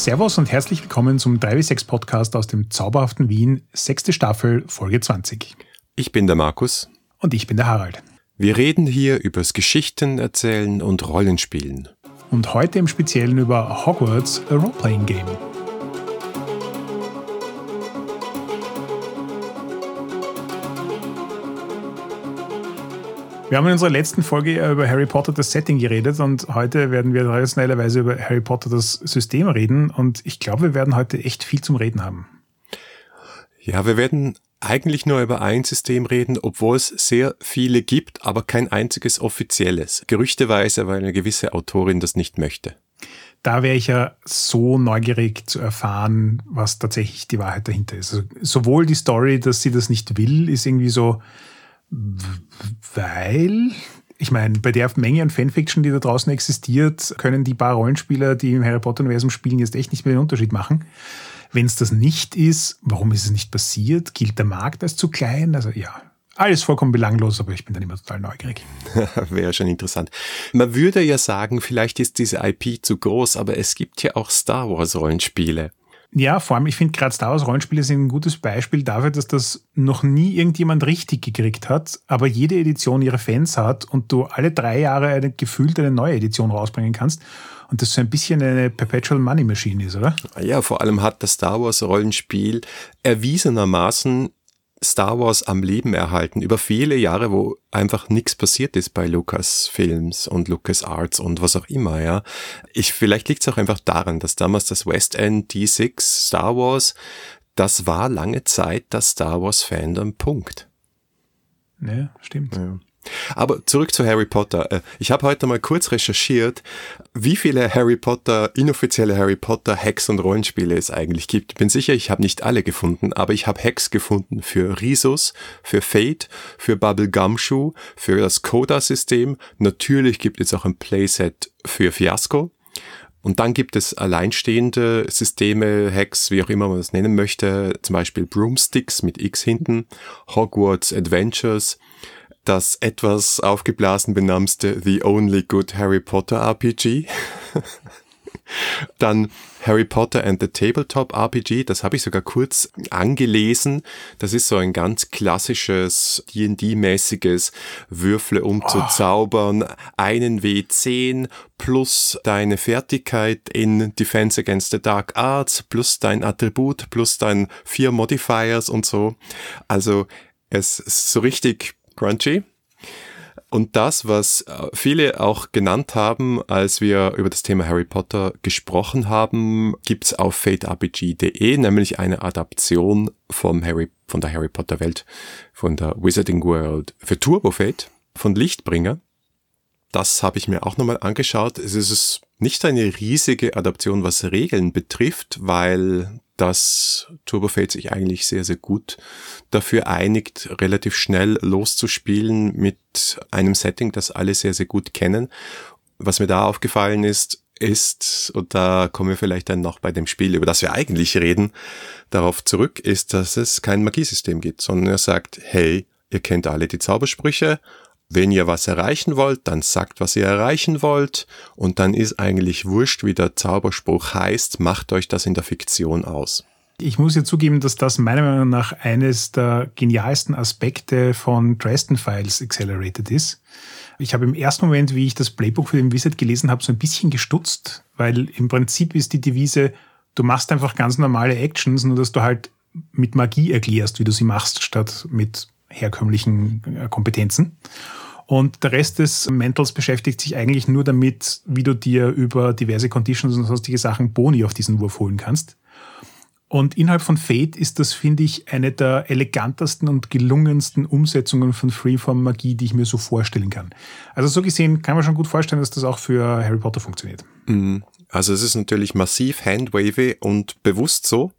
Servus und herzlich willkommen zum 3W6 Podcast aus dem zauberhaften Wien, sechste Staffel, Folge 20. Ich bin der Markus. Und ich bin der Harald. Wir reden hier übers Geschichten erzählen und Rollenspielen. Und heute im Speziellen über Hogwarts, a Role-Playing Game. Wir haben in unserer letzten Folge über Harry Potter das Setting geredet und heute werden wir traditionellerweise über Harry Potter das System reden und ich glaube, wir werden heute echt viel zum Reden haben. Ja, wir werden eigentlich nur über ein System reden, obwohl es sehr viele gibt, aber kein einziges offizielles. Gerüchteweise, weil eine gewisse Autorin das nicht möchte. Da wäre ich ja so neugierig zu erfahren, was tatsächlich die Wahrheit dahinter ist. Also sowohl die Story, dass sie das nicht will, ist irgendwie so, weil, ich meine, bei der Menge an Fanfiction, die da draußen existiert, können die paar Rollenspieler, die im Harry Potter-Universum spielen, jetzt echt nicht mehr den Unterschied machen. Wenn es das nicht ist, warum ist es nicht passiert? Gilt der Markt als zu klein? Also ja, alles vollkommen belanglos, aber ich bin dann immer total neugierig. Wäre schon interessant. Man würde ja sagen, vielleicht ist diese IP zu groß, aber es gibt ja auch Star Wars Rollenspiele. Ja, vor allem, ich finde gerade Star Wars Rollenspiele sind ein gutes Beispiel dafür, dass das noch nie irgendjemand richtig gekriegt hat, aber jede Edition ihre Fans hat und du alle drei Jahre eine, gefühlt eine neue Edition rausbringen kannst und das so ein bisschen eine Perpetual Money Machine ist, oder? Ja, vor allem hat das Star Wars Rollenspiel erwiesenermaßen Star Wars am Leben erhalten über viele Jahre, wo einfach nichts passiert ist bei Lucas Films und Lucas Arts und was auch immer, ja. Ich, vielleicht liegt es auch einfach daran, dass damals das West End D6 Star Wars, das war lange Zeit das Star Wars Fandom, Punkt. Ja, stimmt. Ja. Aber zurück zu Harry Potter. Äh, ich habe heute mal kurz recherchiert, wie viele Harry Potter, inoffizielle Harry Potter Hacks und Rollenspiele es eigentlich gibt. Ich bin sicher, ich habe nicht alle gefunden, aber ich habe Hacks gefunden für Risus, für Fate, für Bubble Gumshoe, für das Coda-System. Natürlich gibt es auch ein Playset für Fiasco. Und dann gibt es alleinstehende Systeme, Hacks, wie auch immer man das nennen möchte, zum Beispiel Broomsticks mit X hinten, Hogwarts Adventures, das etwas aufgeblasen benamste The Only Good Harry Potter RPG. Dann Harry Potter and the Tabletop RPG, das habe ich sogar kurz angelesen. Das ist so ein ganz klassisches D&D-mäßiges Würfle um oh. zu zaubern, einen W10 plus deine Fertigkeit in Defense Against the Dark Arts plus dein Attribut plus dein vier Modifiers und so. Also es ist so richtig crunchy. Und das, was äh, viele auch genannt haben, als wir über das Thema Harry Potter gesprochen haben, gibt's auf faterpg.de, nämlich eine Adaption vom Harry, von der Harry Potter Welt, von der Wizarding World für Turbo Fate von Lichtbringer. Das habe ich mir auch nochmal angeschaut. Es ist nicht eine riesige Adaption, was Regeln betrifft, weil dass Turbofate sich eigentlich sehr, sehr gut dafür einigt, relativ schnell loszuspielen mit einem Setting, das alle sehr, sehr gut kennen. Was mir da aufgefallen ist, ist, und da kommen wir vielleicht dann noch bei dem Spiel, über das wir eigentlich reden, darauf zurück, ist, dass es kein Magiesystem gibt, sondern er sagt, hey, ihr kennt alle die Zaubersprüche, wenn ihr was erreichen wollt, dann sagt, was ihr erreichen wollt und dann ist eigentlich wurscht, wie der Zauberspruch heißt, macht euch das in der Fiktion aus. Ich muss ja zugeben, dass das meiner Meinung nach eines der genialsten Aspekte von Dresden Files Accelerated ist. Ich habe im ersten Moment, wie ich das Playbook für den Wizard gelesen habe, so ein bisschen gestutzt, weil im Prinzip ist die Devise, du machst einfach ganz normale Actions, nur dass du halt mit Magie erklärst, wie du sie machst, statt mit herkömmlichen äh, Kompetenzen. Und der Rest des Mentals beschäftigt sich eigentlich nur damit, wie du dir über diverse Conditions und sonstige Sachen Boni auf diesen Wurf holen kannst. Und innerhalb von Fate ist das, finde ich, eine der elegantesten und gelungensten Umsetzungen von Freeform Magie, die ich mir so vorstellen kann. Also so gesehen kann man schon gut vorstellen, dass das auch für Harry Potter funktioniert. Mhm. Also es ist natürlich massiv handwavy und bewusst so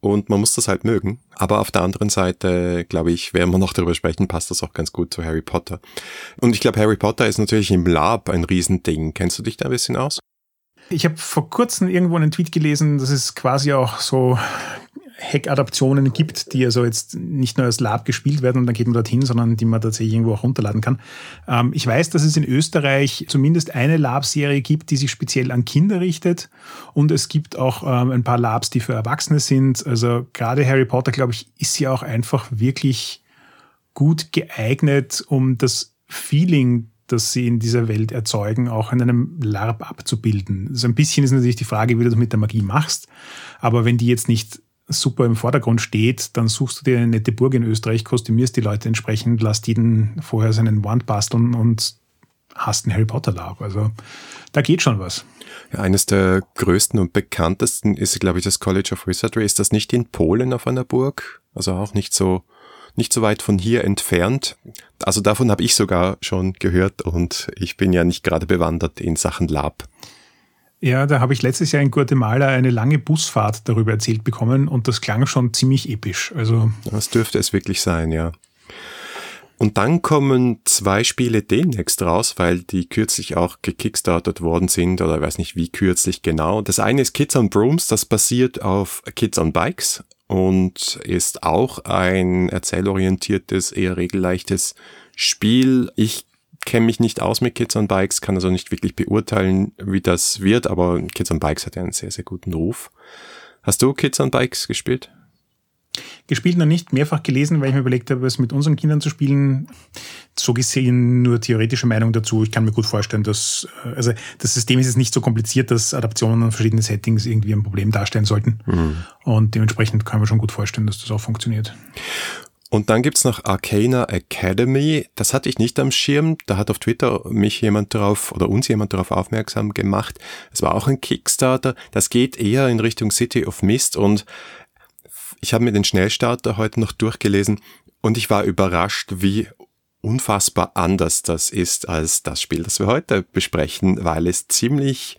und man muss das halt mögen. Aber auf der anderen Seite, glaube ich, werden wir noch darüber sprechen, passt das auch ganz gut zu Harry Potter. Und ich glaube, Harry Potter ist natürlich im Lab ein Riesending. Kennst du dich da ein bisschen aus? Ich habe vor kurzem irgendwo einen Tweet gelesen, das ist quasi auch so Hack-Adaptionen gibt, die also jetzt nicht nur als Lab gespielt werden und dann geht man dorthin, sondern die man tatsächlich irgendwo auch runterladen kann. Ähm, ich weiß, dass es in Österreich zumindest eine Lab-Serie gibt, die sich speziell an Kinder richtet und es gibt auch ähm, ein paar Labs, die für Erwachsene sind. Also gerade Harry Potter, glaube ich, ist ja auch einfach wirklich gut geeignet, um das Feeling das sie in dieser Welt erzeugen, auch in einem LARP abzubilden. So ein bisschen ist natürlich die Frage, wie du das mit der Magie machst. Aber wenn die jetzt nicht super im Vordergrund steht, dann suchst du dir eine nette Burg in Österreich, kostümierst die Leute entsprechend, lässt jeden vorher seinen Wand basteln und hast einen Harry Potter LARP. Also da geht schon was. Ja, eines der größten und bekanntesten ist, glaube ich, das College of Wizardry. Ist das nicht in Polen auf einer Burg? Also auch nicht so nicht so weit von hier entfernt. Also davon habe ich sogar schon gehört und ich bin ja nicht gerade bewandert in Sachen Lab. Ja, da habe ich letztes Jahr in Guatemala eine lange Busfahrt darüber erzählt bekommen und das klang schon ziemlich episch. Also das dürfte es wirklich sein, ja. Und dann kommen zwei Spiele demnächst raus, weil die kürzlich auch gekickstartet worden sind oder weiß nicht wie kürzlich genau. Das eine ist Kids on Brooms, das basiert auf Kids on Bikes und ist auch ein erzählorientiertes, eher regelleichtes Spiel. Ich kenne mich nicht aus mit Kids on Bikes, kann also nicht wirklich beurteilen, wie das wird, aber Kids on Bikes hat ja einen sehr, sehr guten Ruf. Hast du Kids on Bikes gespielt? Gespielt noch nicht, mehrfach gelesen, weil ich mir überlegt habe, es mit unseren Kindern zu spielen. So gesehen nur theoretische Meinung dazu. Ich kann mir gut vorstellen, dass, äh, also das System ist jetzt nicht so kompliziert, dass Adaptionen an verschiedene Settings irgendwie ein Problem darstellen sollten. Mhm. Und dementsprechend kann man schon gut vorstellen, dass das auch funktioniert. Und dann gibt's noch Arcana Academy. Das hatte ich nicht am Schirm. Da hat auf Twitter mich jemand darauf oder uns jemand darauf aufmerksam gemacht. Es war auch ein Kickstarter. Das geht eher in Richtung City of Mist und ich habe mir den Schnellstarter heute noch durchgelesen und ich war überrascht, wie unfassbar anders das ist als das Spiel, das wir heute besprechen, weil es ziemlich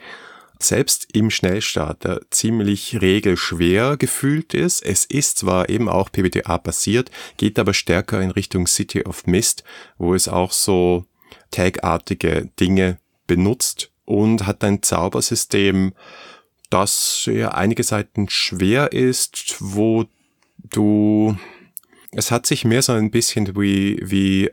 selbst im Schnellstarter ziemlich regelschwer gefühlt ist. Es ist zwar eben auch PBTA basiert, geht aber stärker in Richtung City of Mist, wo es auch so tagartige Dinge benutzt und hat ein Zaubersystem, das ja einige Seiten schwer ist, wo du, es hat sich mehr so ein bisschen wie, wie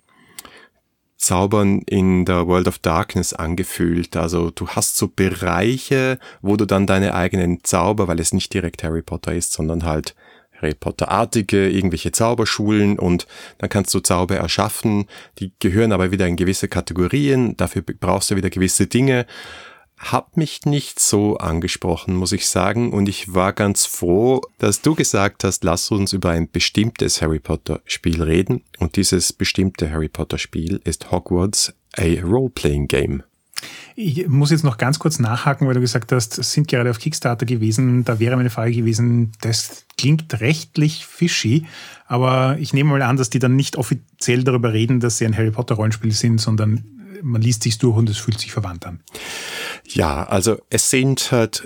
Zaubern in der World of Darkness angefühlt. Also du hast so Bereiche, wo du dann deine eigenen Zauber, weil es nicht direkt Harry Potter ist, sondern halt Harry Potter-artige, irgendwelche Zauberschulen und dann kannst du Zauber erschaffen. Die gehören aber wieder in gewisse Kategorien. Dafür brauchst du wieder gewisse Dinge hat mich nicht so angesprochen, muss ich sagen. Und ich war ganz froh, dass du gesagt hast, lass uns über ein bestimmtes Harry Potter Spiel reden. Und dieses bestimmte Harry Potter Spiel ist Hogwarts a Role-Playing Game. Ich muss jetzt noch ganz kurz nachhaken, weil du gesagt hast, es sind gerade auf Kickstarter gewesen. Da wäre meine Frage gewesen, das klingt rechtlich fishy, aber ich nehme mal an, dass die dann nicht offiziell darüber reden, dass sie ein Harry Potter Rollenspiel sind, sondern man liest sich durch und es fühlt sich verwandt an. Ja, also es sind halt,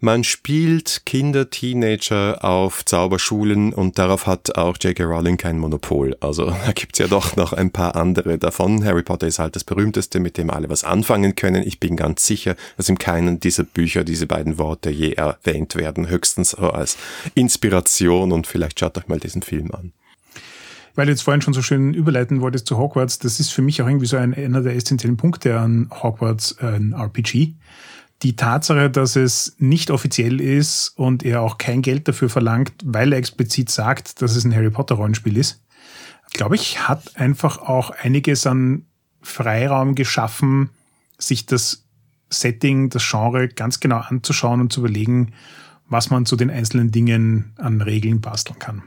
man spielt Kinder, Teenager auf Zauberschulen und darauf hat auch J.K. Rowling kein Monopol. Also da gibt's ja doch noch ein paar andere davon. Harry Potter ist halt das berühmteste, mit dem alle was anfangen können. Ich bin ganz sicher, dass in keinem dieser Bücher diese beiden Worte je erwähnt werden. Höchstens als Inspiration und vielleicht schaut euch mal diesen Film an weil du jetzt vorhin schon so schön überleiten wolltest zu Hogwarts, das ist für mich auch irgendwie so ein, einer der essentiellen Punkte an Hogwarts, äh, ein RPG. Die Tatsache, dass es nicht offiziell ist und er auch kein Geld dafür verlangt, weil er explizit sagt, dass es ein Harry Potter Rollenspiel ist, glaube ich, hat einfach auch einiges an Freiraum geschaffen, sich das Setting, das Genre ganz genau anzuschauen und zu überlegen, was man zu den einzelnen Dingen an Regeln basteln kann.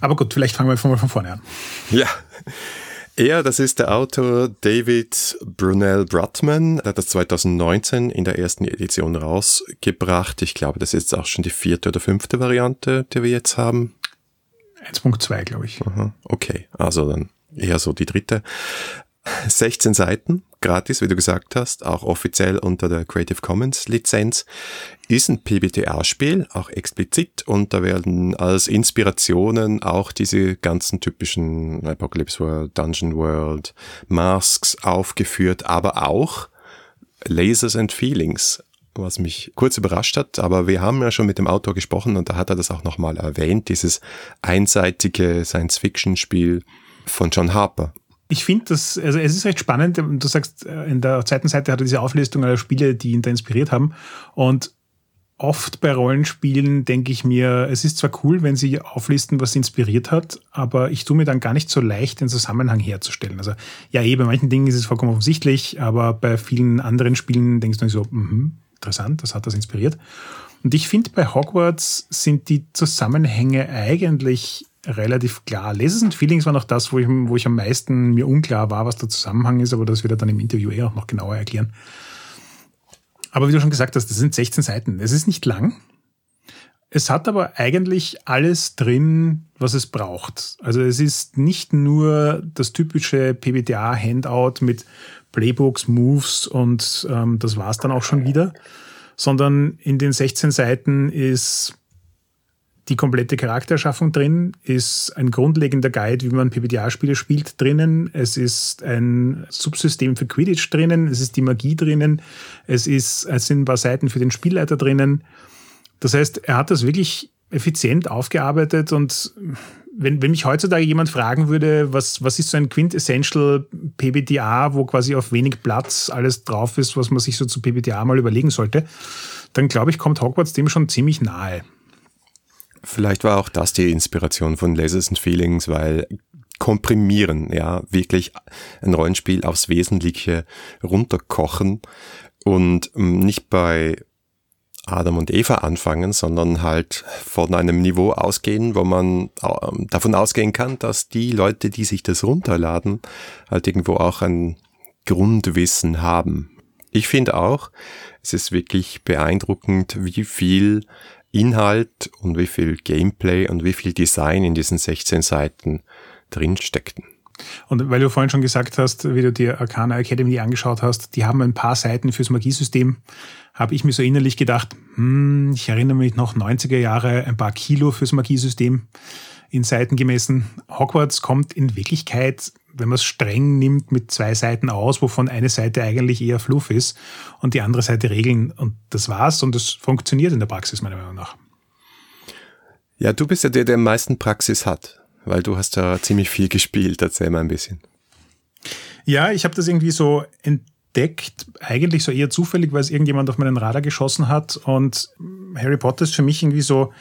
Aber gut, vielleicht fangen wir mal von vorne an. Ja. Er, das ist der Autor David Brunel Brutman, der hat das 2019 in der ersten Edition rausgebracht. Ich glaube, das ist auch schon die vierte oder fünfte Variante, die wir jetzt haben. 1.2, glaube ich. Aha, okay, also dann eher so die dritte. 16 Seiten, gratis, wie du gesagt hast, auch offiziell unter der Creative Commons Lizenz, ist ein PBTA-Spiel, auch explizit, und da werden als Inspirationen auch diese ganzen typischen Apocalypse World, Dungeon World, Masks aufgeführt, aber auch Lasers and Feelings. was mich kurz überrascht hat, aber wir haben ja schon mit dem Autor gesprochen und da hat er das auch nochmal erwähnt, dieses einseitige Science-Fiction-Spiel von John Harper. Ich finde das, also es ist recht spannend. Du sagst, äh, in der zweiten Seite hat er diese Auflistung aller Spiele, die ihn da inspiriert haben. Und oft bei Rollenspielen denke ich mir, es ist zwar cool, wenn sie auflisten, was sie inspiriert hat, aber ich tue mir dann gar nicht so leicht, den Zusammenhang herzustellen. Also ja, eh, bei manchen Dingen ist es vollkommen offensichtlich, aber bei vielen anderen Spielen denkst du so, mh, interessant, das hat das inspiriert. Und ich finde, bei Hogwarts sind die Zusammenhänge eigentlich relativ klar. Lessons and Feelings war noch das, wo ich, wo ich am meisten mir unklar war, was der Zusammenhang ist, aber das wird er dann im Interview eh auch noch genauer erklären. Aber wie du schon gesagt hast, das sind 16 Seiten. Es ist nicht lang. Es hat aber eigentlich alles drin, was es braucht. Also es ist nicht nur das typische PBTA-Handout mit Playbooks, Moves und ähm, das war's dann auch schon wieder, sondern in den 16 Seiten ist die komplette Charaktererschaffung drin, ist ein grundlegender Guide, wie man PBTA-Spiele spielt, drinnen. Es ist ein Subsystem für Quidditch drinnen, es ist die Magie drinnen, es, ist, es sind ein paar Seiten für den Spielleiter drinnen. Das heißt, er hat das wirklich effizient aufgearbeitet und wenn, wenn mich heutzutage jemand fragen würde, was, was ist so ein Quintessential PBTA, wo quasi auf wenig Platz alles drauf ist, was man sich so zu PBTA mal überlegen sollte, dann glaube ich, kommt Hogwarts dem schon ziemlich nahe. Vielleicht war auch das die Inspiration von Lasers and Feelings, weil komprimieren, ja, wirklich ein Rollenspiel aufs Wesentliche runterkochen und ähm, nicht bei Adam und Eva anfangen, sondern halt von einem Niveau ausgehen, wo man ähm, davon ausgehen kann, dass die Leute, die sich das runterladen, halt irgendwo auch ein Grundwissen haben. Ich finde auch, es ist wirklich beeindruckend, wie viel Inhalt und wie viel Gameplay und wie viel Design in diesen 16 Seiten drin steckten. Und weil du vorhin schon gesagt hast, wie du dir Arcana Academy angeschaut hast, die haben ein paar Seiten fürs Magiesystem, habe ich mir so innerlich gedacht, hm, ich erinnere mich noch 90er Jahre, ein paar Kilo fürs Magiesystem in Seiten gemessen. Hogwarts kommt in Wirklichkeit wenn man es streng nimmt, mit zwei Seiten aus, wovon eine Seite eigentlich eher Fluff ist und die andere Seite Regeln. Und das war's und das funktioniert in der Praxis meiner Meinung nach. Ja, du bist ja der, der am meisten Praxis hat, weil du hast ja ziemlich viel gespielt. Erzähl mal ein bisschen. Ja, ich habe das irgendwie so entdeckt, eigentlich so eher zufällig, weil es irgendjemand auf meinen Radar geschossen hat. Und Harry Potter ist für mich irgendwie so,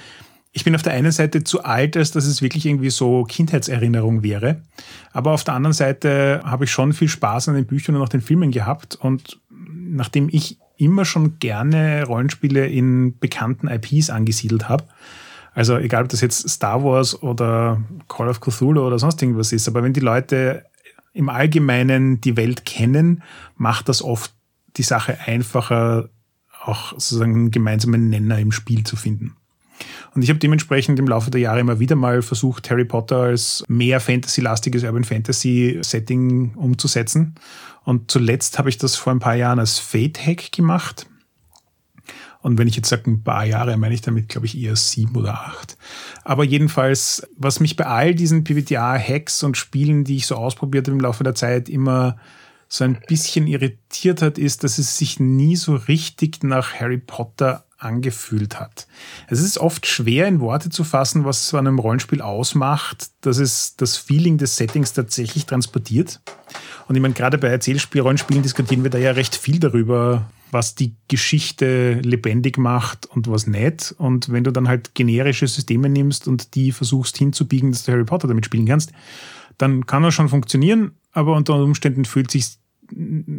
ich bin auf der einen Seite zu alt, als dass es wirklich irgendwie so Kindheitserinnerung wäre. Aber auf der anderen Seite habe ich schon viel Spaß an den Büchern und auch den Filmen gehabt. Und nachdem ich immer schon gerne Rollenspiele in bekannten IPs angesiedelt habe, also egal ob das jetzt Star Wars oder Call of Cthulhu oder sonst irgendwas ist, aber wenn die Leute im Allgemeinen die Welt kennen, macht das oft die Sache einfacher, auch sozusagen einen gemeinsamen Nenner im Spiel zu finden. Und ich habe dementsprechend im Laufe der Jahre immer wieder mal versucht, Harry Potter als mehr Fantasy-lastiges Urban Fantasy-Setting umzusetzen. Und zuletzt habe ich das vor ein paar Jahren als Fate-Hack gemacht. Und wenn ich jetzt sage ein paar Jahre, meine ich damit, glaube ich, eher sieben oder acht. Aber jedenfalls, was mich bei all diesen PBTA-Hacks und Spielen, die ich so ausprobiert habe im Laufe der Zeit, immer so ein bisschen irritiert hat, ist, dass es sich nie so richtig nach Harry Potter angefühlt hat. Es ist oft schwer in Worte zu fassen, was so einem Rollenspiel ausmacht, dass es das Feeling des Settings tatsächlich transportiert. Und ich meine, gerade bei Erzählspiel-Rollenspielen diskutieren wir da ja recht viel darüber, was die Geschichte lebendig macht und was nicht. Und wenn du dann halt generische Systeme nimmst und die versuchst hinzubiegen, dass du Harry Potter damit spielen kannst, dann kann das schon funktionieren, aber unter Umständen fühlt sich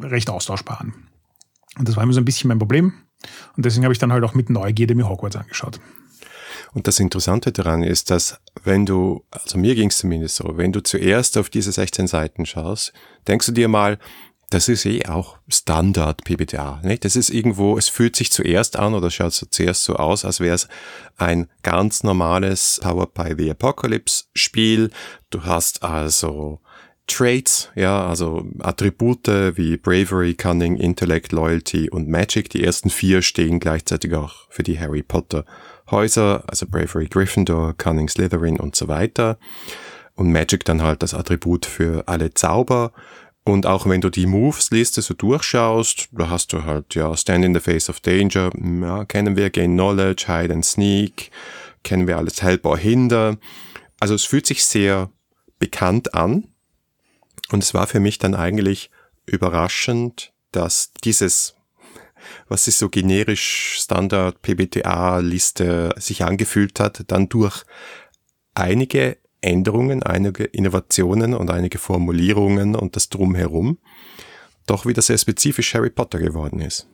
recht austauschbar an. Und das war immer so ein bisschen mein Problem. Und deswegen habe ich dann halt auch mit Neugierde mir Hogwarts angeschaut. Und das Interessante daran ist, dass wenn du, also mir ging es zumindest so, wenn du zuerst auf diese 16 Seiten schaust, denkst du dir mal, das ist eh auch Standard PBTA. Nicht? Das ist irgendwo, es fühlt sich zuerst an oder schaut so zuerst so aus, als wäre es ein ganz normales Power by the Apocalypse Spiel. Du hast also Traits, ja, also Attribute wie Bravery, Cunning, Intellect, Loyalty und Magic. Die ersten vier stehen gleichzeitig auch für die Harry Potter Häuser, also Bravery Gryffindor, Cunning Slytherin und so weiter. Und Magic dann halt das Attribut für alle Zauber. Und auch wenn du die Moves-Liste so durchschaust, da hast du halt, ja, Stand in the Face of Danger, ja, kennen wir, Gain Knowledge, Hide and Sneak, kennen wir alles, Help or Hinder. Also es fühlt sich sehr bekannt an. Und es war für mich dann eigentlich überraschend, dass dieses, was sich so generisch Standard PBTA-Liste sich angefühlt hat, dann durch einige Änderungen, einige Innovationen und einige Formulierungen und das Drumherum doch wieder sehr spezifisch Harry Potter geworden ist.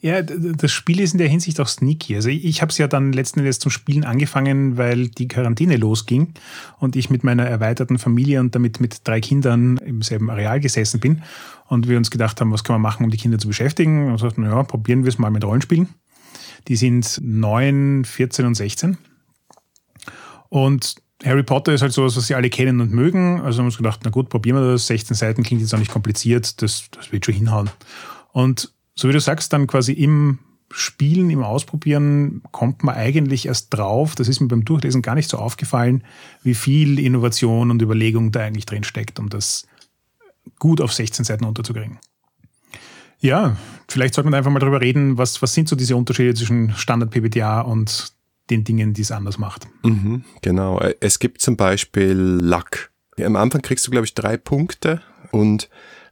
Ja, das Spiel ist in der Hinsicht auch sneaky. Also ich habe es ja dann letzten Endes zum Spielen angefangen, weil die Quarantäne losging und ich mit meiner erweiterten Familie und damit mit drei Kindern im selben Areal gesessen bin und wir uns gedacht haben, was kann man machen, um die Kinder zu beschäftigen. Und sagten, naja, probieren wir es mal mit Rollenspielen. Die sind neun, 14 und 16. Und Harry Potter ist halt sowas, was sie alle kennen und mögen. Also haben wir uns gedacht, na gut, probieren wir das. 16 Seiten klingt jetzt auch nicht kompliziert, das, das wird schon hinhauen. Und so wie du sagst, dann quasi im Spielen, im Ausprobieren kommt man eigentlich erst drauf, das ist mir beim Durchlesen gar nicht so aufgefallen, wie viel Innovation und Überlegung da eigentlich drin steckt, um das gut auf 16 Seiten unterzukriegen. Ja, vielleicht sollte man einfach mal darüber reden, was, was sind so diese Unterschiede zwischen Standard PBTA und den Dingen, die es anders macht. Mhm, genau. Es gibt zum Beispiel Luck. Am Anfang kriegst du, glaube ich, drei Punkte und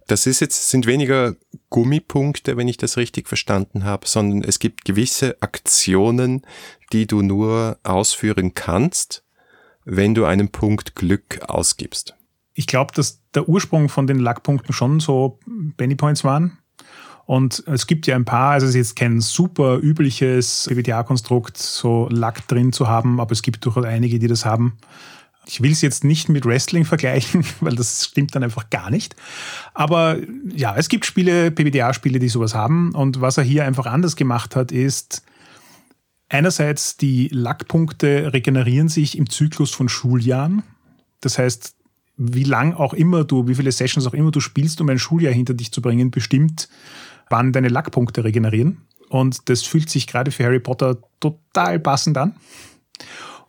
das ist jetzt, sind weniger Gummipunkte, wenn ich das richtig verstanden habe, sondern es gibt gewisse Aktionen, die du nur ausführen kannst, wenn du einen Punkt Glück ausgibst. Ich glaube, dass der Ursprung von den Luck-Punkten schon so Benny Points waren. Und es gibt ja ein paar, also es ist jetzt kein super übliches PBTA-Konstrukt, so Luck drin zu haben, aber es gibt durchaus einige, die das haben. Ich will es jetzt nicht mit Wrestling vergleichen, weil das stimmt dann einfach gar nicht. Aber ja, es gibt Spiele, PBTA-Spiele, die sowas haben. Und was er hier einfach anders gemacht hat, ist, einerseits die Lackpunkte regenerieren sich im Zyklus von Schuljahren. Das heißt, wie lang auch immer du, wie viele Sessions auch immer du spielst, um ein Schuljahr hinter dich zu bringen, bestimmt, wann deine Lackpunkte regenerieren. Und das fühlt sich gerade für Harry Potter total passend an.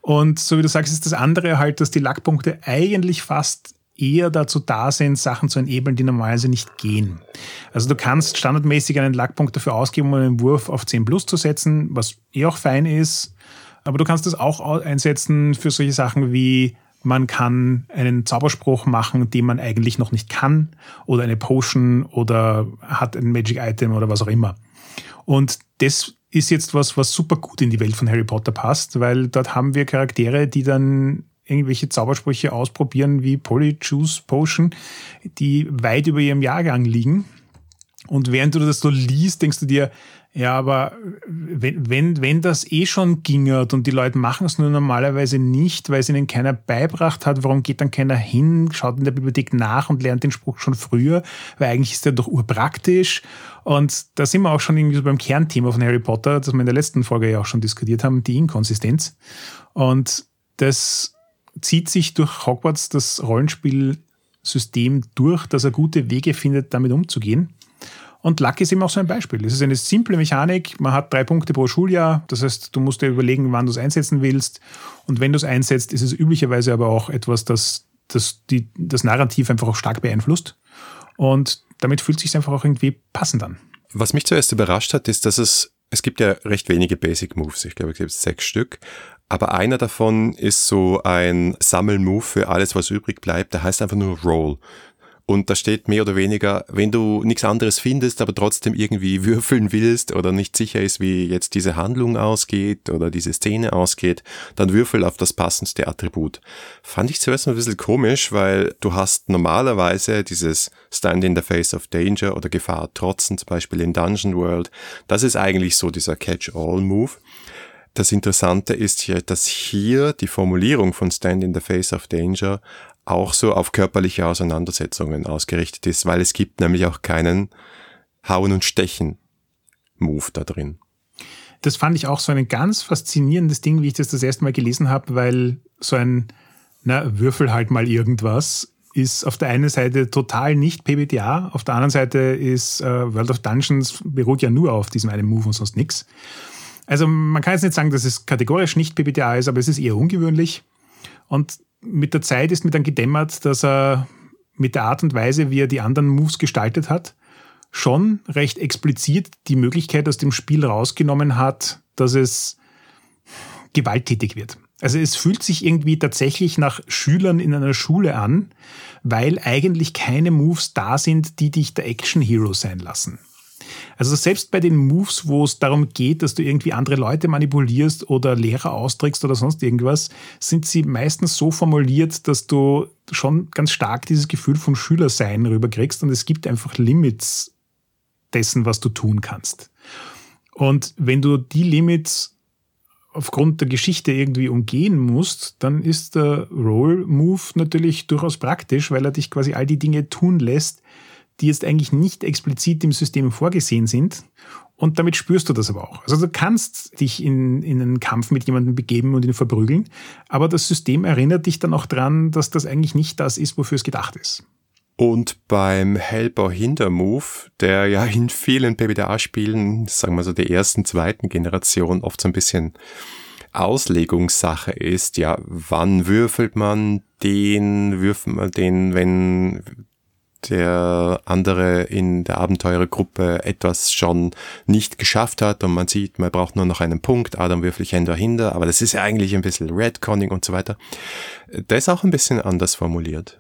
Und so wie du sagst, ist das andere halt, dass die Lackpunkte eigentlich fast eher dazu da sind, Sachen zu enablen, die normalerweise nicht gehen. Also du kannst standardmäßig einen Lackpunkt dafür ausgeben, um einen Wurf auf 10 plus zu setzen, was eh auch fein ist. Aber du kannst das auch einsetzen für solche Sachen wie man kann einen Zauberspruch machen, den man eigentlich noch nicht kann, oder eine Potion oder hat ein Magic Item oder was auch immer. Und das ist jetzt was, was super gut in die Welt von Harry Potter passt, weil dort haben wir Charaktere, die dann irgendwelche Zaubersprüche ausprobieren wie Polyjuice Potion, die weit über ihrem Jahrgang liegen. Und während du das so liest, denkst du dir, ja, aber wenn, wenn, wenn das eh schon gingert und die Leute machen es nur normalerweise nicht, weil es ihnen keiner beibracht hat, warum geht dann keiner hin, schaut in der Bibliothek nach und lernt den Spruch schon früher, weil eigentlich ist der doch urpraktisch. Und da sind wir auch schon irgendwie so beim Kernthema von Harry Potter, das wir in der letzten Folge ja auch schon diskutiert haben, die Inkonsistenz. Und das zieht sich durch Hogwarts das Rollenspielsystem durch, dass er gute Wege findet, damit umzugehen. Und Luck ist eben auch so ein Beispiel. Es ist eine simple Mechanik. Man hat drei Punkte pro Schuljahr. Das heißt, du musst dir überlegen, wann du es einsetzen willst. Und wenn du es einsetzt, ist es üblicherweise aber auch etwas, das, das die, das Narrativ einfach auch stark beeinflusst. Und damit fühlt es sich einfach auch irgendwie passend an. Was mich zuerst überrascht hat, ist, dass es, es gibt ja recht wenige Basic Moves. Ich glaube, es gibt sechs Stück. Aber einer davon ist so ein Sammelmove für alles, was übrig bleibt. Der heißt einfach nur Roll. Und da steht mehr oder weniger, wenn du nichts anderes findest, aber trotzdem irgendwie würfeln willst oder nicht sicher ist, wie jetzt diese Handlung ausgeht oder diese Szene ausgeht, dann würfel auf das passendste Attribut. Fand ich zuerst ein bisschen komisch, weil du hast normalerweise dieses Stand in the Face of Danger oder Gefahr trotzen, zum Beispiel in Dungeon World. Das ist eigentlich so dieser Catch-all-Move. Das Interessante ist hier, dass hier die Formulierung von Stand in the Face of Danger auch so auf körperliche Auseinandersetzungen ausgerichtet ist, weil es gibt nämlich auch keinen Hauen und Stechen Move da drin. Das fand ich auch so ein ganz faszinierendes Ding, wie ich das das erste Mal gelesen habe, weil so ein na, Würfel halt mal irgendwas ist auf der einen Seite total nicht PBTA, auf der anderen Seite ist äh, World of Dungeons beruht ja nur auf diesem einen Move und sonst nichts. Also man kann jetzt nicht sagen, dass es kategorisch nicht PBTA ist, aber es ist eher ungewöhnlich. Und mit der Zeit ist mir dann gedämmert, dass er mit der Art und Weise, wie er die anderen Moves gestaltet hat, schon recht explizit die Möglichkeit aus dem Spiel rausgenommen hat, dass es gewalttätig wird. Also es fühlt sich irgendwie tatsächlich nach Schülern in einer Schule an, weil eigentlich keine Moves da sind, die dich der Action Hero sein lassen. Also selbst bei den Moves, wo es darum geht, dass du irgendwie andere Leute manipulierst oder Lehrer austrickst oder sonst irgendwas, sind sie meistens so formuliert, dass du schon ganz stark dieses Gefühl von Schülersein rüberkriegst und es gibt einfach Limits dessen, was du tun kannst. Und wenn du die Limits aufgrund der Geschichte irgendwie umgehen musst, dann ist der Roll-Move natürlich durchaus praktisch, weil er dich quasi all die Dinge tun lässt, die jetzt eigentlich nicht explizit im System vorgesehen sind. Und damit spürst du das aber auch. Also du kannst dich in, in einen Kampf mit jemandem begeben und ihn verprügeln, aber das System erinnert dich dann auch dran, dass das eigentlich nicht das ist, wofür es gedacht ist. Und beim Helper-Hinder-Move, der ja in vielen PBTA-Spielen, sagen wir so der ersten, zweiten Generation, oft so ein bisschen Auslegungssache ist, ja, wann würfelt man den, würfelt man den, wenn der andere in der Abenteurergruppe etwas schon nicht geschafft hat und man sieht, man braucht nur noch einen Punkt, ah, dann würfel ich Hände dahinter, aber das ist ja eigentlich ein bisschen Redconning und so weiter. Der ist auch ein bisschen anders formuliert.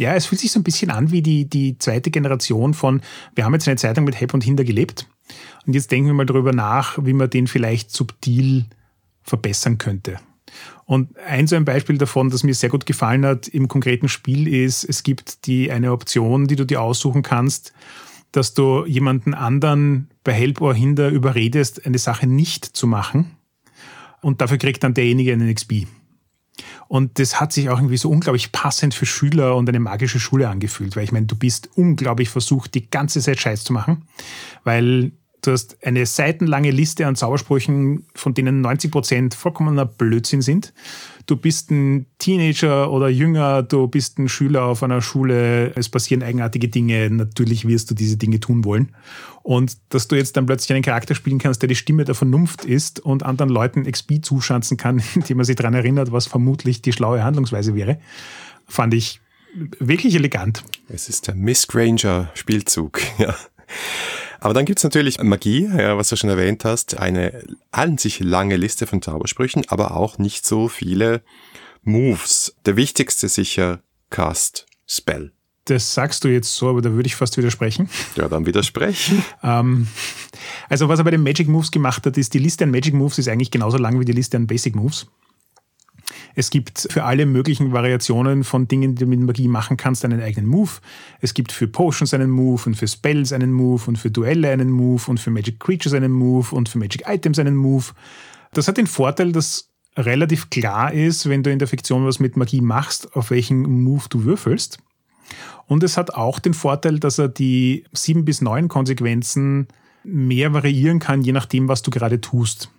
Ja, es fühlt sich so ein bisschen an wie die, die zweite Generation von, wir haben jetzt eine Zeitung mit Hep und Hinder gelebt und jetzt denken wir mal darüber nach, wie man den vielleicht subtil verbessern könnte. Und ein so ein Beispiel davon, das mir sehr gut gefallen hat im konkreten Spiel ist, es gibt die eine Option, die du dir aussuchen kannst, dass du jemanden anderen bei Help or Hinder überredest, eine Sache nicht zu machen. Und dafür kriegt dann derjenige einen XP. Und das hat sich auch irgendwie so unglaublich passend für Schüler und eine magische Schule angefühlt, weil ich meine, du bist unglaublich versucht, die ganze Zeit Scheiß zu machen, weil Du hast eine seitenlange Liste an Zaubersprüchen, von denen 90 Prozent vollkommener Blödsinn sind. Du bist ein Teenager oder jünger, du bist ein Schüler auf einer Schule, es passieren eigenartige Dinge, natürlich wirst du diese Dinge tun wollen. Und dass du jetzt dann plötzlich einen Charakter spielen kannst, der die Stimme der Vernunft ist und anderen Leuten XP zuschanzen kann, indem man sich daran erinnert, was vermutlich die schlaue Handlungsweise wäre, fand ich wirklich elegant. Es ist der Miss Granger Spielzug, ja. Aber dann gibt's natürlich Magie, ja, was du schon erwähnt hast, eine an sich lange Liste von Zaubersprüchen, aber auch nicht so viele Moves. Der wichtigste sicher Cast Spell. Das sagst du jetzt so, aber da würde ich fast widersprechen. Ja, dann widersprechen. ähm, also was er bei den Magic Moves gemacht hat, ist, die Liste an Magic Moves ist eigentlich genauso lang wie die Liste an Basic Moves. Es gibt für alle möglichen Variationen von Dingen, die du mit Magie machen kannst, einen eigenen Move. Es gibt für Potions einen Move und für Spells einen Move und für Duelle einen Move und für Magic Creatures einen Move und für Magic Items einen Move. Das hat den Vorteil, dass relativ klar ist, wenn du in der Fiktion was mit Magie machst, auf welchen Move du würfelst. Und es hat auch den Vorteil, dass er die sieben bis neun Konsequenzen mehr variieren kann, je nachdem, was du gerade tust.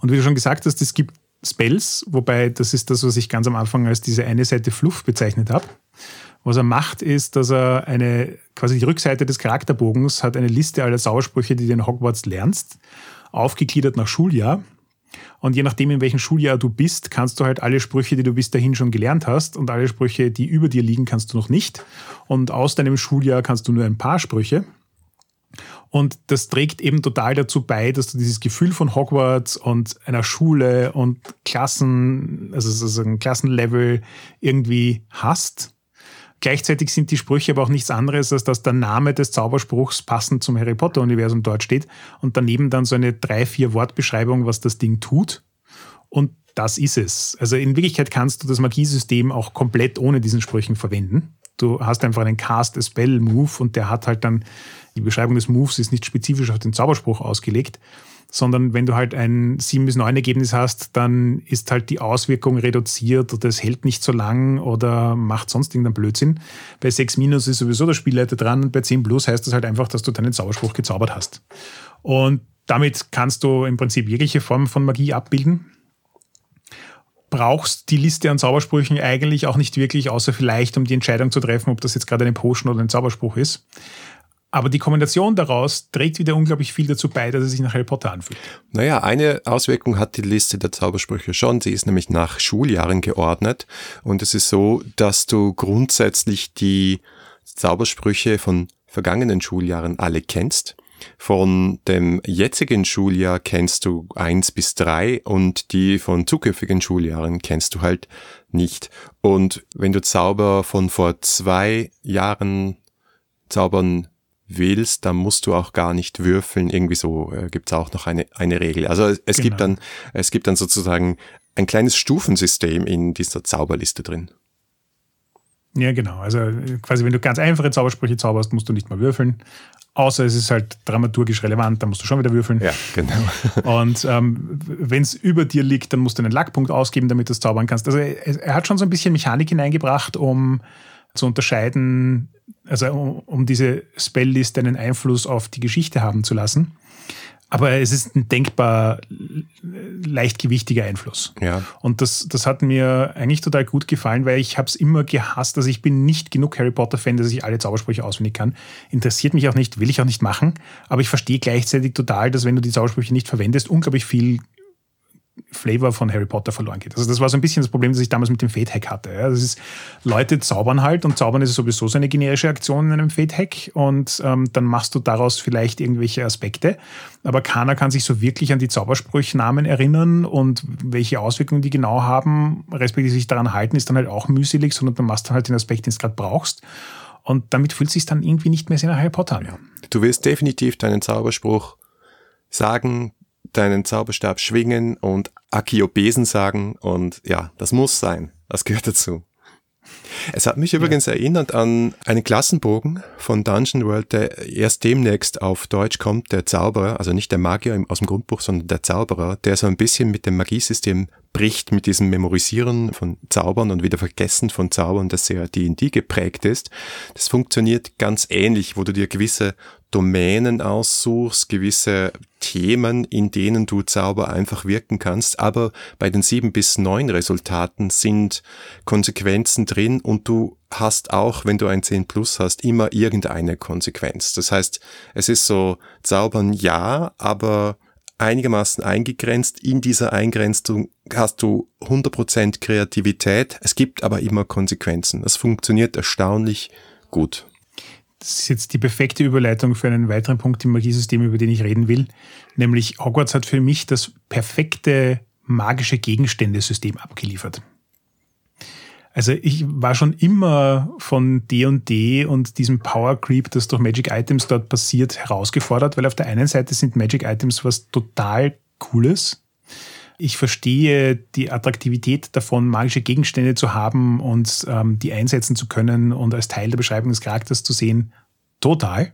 Und wie du schon gesagt hast, es gibt Spells, wobei das ist das, was ich ganz am Anfang als diese eine Seite Fluff bezeichnet habe. Was er macht, ist, dass er eine, quasi die Rückseite des Charakterbogens hat eine Liste aller Sauersprüche, die du in Hogwarts lernst, aufgegliedert nach Schuljahr. Und je nachdem, in welchem Schuljahr du bist, kannst du halt alle Sprüche, die du bis dahin schon gelernt hast und alle Sprüche, die über dir liegen, kannst du noch nicht. Und aus deinem Schuljahr kannst du nur ein paar Sprüche. Und das trägt eben total dazu bei, dass du dieses Gefühl von Hogwarts und einer Schule und Klassen, also so ein Klassenlevel irgendwie hast. Gleichzeitig sind die Sprüche aber auch nichts anderes, als dass der Name des Zauberspruchs passend zum Harry Potter-Universum dort steht und daneben dann so eine drei, vier Wortbeschreibung, was das Ding tut. Und das ist es. Also in Wirklichkeit kannst du das Magiesystem auch komplett ohne diesen Sprüchen verwenden. Du hast einfach einen Cast a Spell Move und der hat halt dann die Beschreibung des Moves ist nicht spezifisch auf den Zauberspruch ausgelegt, sondern wenn du halt ein 7 bis 9 Ergebnis hast, dann ist halt die Auswirkung reduziert oder es hält nicht so lang oder macht sonst irgendeinen Blödsinn. Bei 6 minus ist sowieso der Spielleiter dran und bei 10 plus heißt das halt einfach, dass du deinen Zauberspruch gezaubert hast. Und damit kannst du im Prinzip jegliche Form von Magie abbilden. Brauchst die Liste an Zaubersprüchen eigentlich auch nicht wirklich, außer vielleicht, um die Entscheidung zu treffen, ob das jetzt gerade eine Potion oder ein Zauberspruch ist. Aber die Kombination daraus trägt wieder unglaublich viel dazu bei, dass es sich nach Harry Potter anfühlt. Naja, eine Auswirkung hat die Liste der Zaubersprüche schon. Sie ist nämlich nach Schuljahren geordnet. Und es ist so, dass du grundsätzlich die Zaubersprüche von vergangenen Schuljahren alle kennst. Von dem jetzigen Schuljahr kennst du eins bis drei und die von zukünftigen Schuljahren kennst du halt nicht. Und wenn du Zauber von vor zwei Jahren zaubern willst, dann musst du auch gar nicht würfeln. Irgendwie so äh, gibt es auch noch eine, eine Regel. Also es genau. gibt dann, es gibt dann sozusagen ein kleines Stufensystem in dieser Zauberliste drin. Ja, genau. Also quasi, wenn du ganz einfache Zaubersprüche zauberst, musst du nicht mal würfeln. Außer es ist halt dramaturgisch relevant, dann musst du schon wieder würfeln. Ja, genau. Und ähm, wenn es über dir liegt, dann musst du einen Lackpunkt ausgeben, damit du es zaubern kannst. Also er, er hat schon so ein bisschen Mechanik hineingebracht, um zu unterscheiden, also um, um diese Spellliste einen Einfluss auf die Geschichte haben zu lassen. Aber es ist ein denkbar leichtgewichtiger Einfluss. Ja. Und das, das hat mir eigentlich total gut gefallen, weil ich habe es immer gehasst. Also ich bin nicht genug Harry Potter-Fan, dass ich alle Zaubersprüche auswendig kann. Interessiert mich auch nicht, will ich auch nicht machen. Aber ich verstehe gleichzeitig total, dass wenn du die Zaubersprüche nicht verwendest, unglaublich viel Flavor von Harry Potter verloren geht. Also das war so ein bisschen das Problem, das ich damals mit dem Fate-Hack hatte. Ja. Das ist, Leute zaubern halt und zaubern ist sowieso so eine generische Aktion in einem Fate-Hack und ähm, dann machst du daraus vielleicht irgendwelche Aspekte, aber keiner kann sich so wirklich an die Zauberspruchnamen erinnern und welche Auswirkungen die genau haben, respektive sich daran halten, ist dann halt auch mühselig, sondern dann machst du halt den Aspekt, den du gerade brauchst. Und damit fühlt es sich dann irgendwie nicht mehr sehr nach Harry Potter an. Du wirst definitiv deinen Zauberspruch sagen, deinen Zauberstab schwingen und Akio Besen sagen und ja, das muss sein. Das gehört dazu. Es hat mich übrigens ja. erinnert an einen Klassenbogen von Dungeon World, der erst demnächst auf Deutsch kommt, der Zauberer, also nicht der Magier aus dem Grundbuch, sondern der Zauberer, der so ein bisschen mit dem Magiesystem bricht, mit diesem Memorisieren von Zaubern und wieder Vergessen von Zaubern, das sehr D&D geprägt ist. Das funktioniert ganz ähnlich, wo du dir gewisse Domänen aussuchst, gewisse Themen, in denen du Zauber einfach wirken kannst. Aber bei den sieben bis neun Resultaten sind Konsequenzen drin und du hast auch, wenn du ein 10 Plus hast, immer irgendeine Konsequenz. Das heißt, es ist so, Zaubern ja, aber einigermaßen eingegrenzt. In dieser Eingrenzung hast du 100% Kreativität. Es gibt aber immer Konsequenzen. Das funktioniert erstaunlich gut. Das ist jetzt die perfekte Überleitung für einen weiteren Punkt im Magiesystem, über den ich reden will. Nämlich Hogwarts hat für mich das perfekte magische Gegenständesystem abgeliefert. Also ich war schon immer von D&D &D und diesem Power Creep, das durch Magic Items dort passiert, herausgefordert, weil auf der einen Seite sind Magic Items was total Cooles. Ich verstehe die Attraktivität davon, magische Gegenstände zu haben und ähm, die einsetzen zu können und als Teil der Beschreibung des Charakters zu sehen. Total.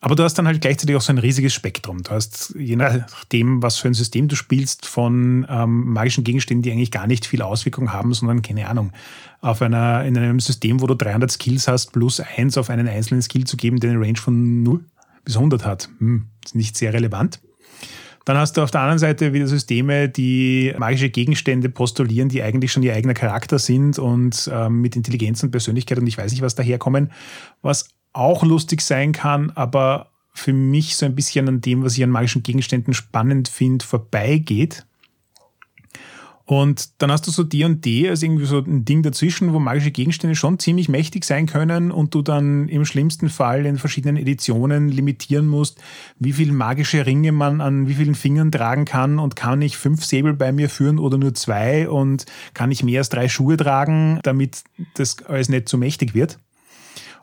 Aber du hast dann halt gleichzeitig auch so ein riesiges Spektrum. Du hast, je nachdem, was für ein System du spielst, von ähm, magischen Gegenständen, die eigentlich gar nicht viel Auswirkung haben, sondern, keine Ahnung, auf einer, in einem System, wo du 300 Skills hast, plus eins auf einen einzelnen Skill zu geben, der eine Range von 0 bis 100 hat. Hm, ist nicht sehr relevant. Dann hast du auf der anderen Seite wieder Systeme, die magische Gegenstände postulieren, die eigentlich schon ihr eigener Charakter sind und ähm, mit Intelligenz und Persönlichkeit und ich weiß nicht, was daherkommen, was auch lustig sein kann, aber für mich so ein bisschen an dem, was ich an magischen Gegenständen spannend finde, vorbeigeht. Und dann hast du so D und D als irgendwie so ein Ding dazwischen, wo magische Gegenstände schon ziemlich mächtig sein können und du dann im schlimmsten Fall in verschiedenen Editionen limitieren musst, wie viel magische Ringe man an wie vielen Fingern tragen kann und kann ich fünf Säbel bei mir führen oder nur zwei und kann ich mehr als drei Schuhe tragen, damit das alles nicht zu mächtig wird.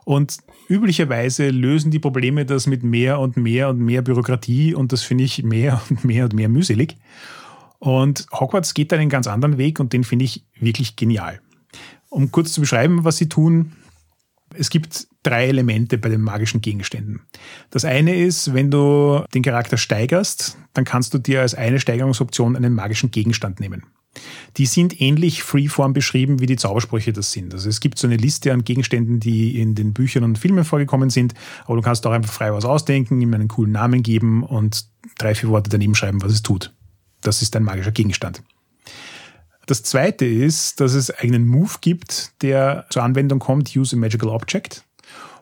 Und üblicherweise lösen die Probleme das mit mehr und mehr und mehr Bürokratie und das finde ich mehr und mehr und mehr mühselig. Und Hogwarts geht einen ganz anderen Weg und den finde ich wirklich genial. Um kurz zu beschreiben, was sie tun, es gibt drei Elemente bei den magischen Gegenständen. Das eine ist, wenn du den Charakter steigerst, dann kannst du dir als eine Steigerungsoption einen magischen Gegenstand nehmen. Die sind ähnlich Freeform beschrieben, wie die Zaubersprüche das sind. Also es gibt so eine Liste an Gegenständen, die in den Büchern und Filmen vorgekommen sind, aber du kannst auch einfach frei was ausdenken, ihm einen coolen Namen geben und drei, vier Worte daneben schreiben, was es tut. Das ist ein magischer Gegenstand. Das zweite ist, dass es einen Move gibt, der zur Anwendung kommt, Use a Magical Object.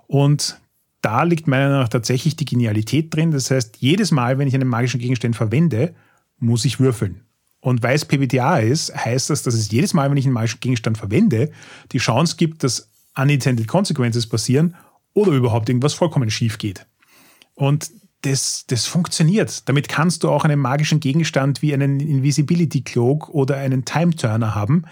Und da liegt meiner Meinung nach tatsächlich die Genialität drin. Das heißt, jedes Mal, wenn ich einen magischen Gegenstand verwende, muss ich würfeln. Und weil es PBTA ist, heißt das, dass es jedes Mal, wenn ich einen magischen Gegenstand verwende, die Chance gibt, dass unintended consequences passieren oder überhaupt irgendwas vollkommen schief geht. Und das, das funktioniert. Damit kannst du auch einen magischen Gegenstand wie einen Invisibility Cloak oder einen Time Turner haben,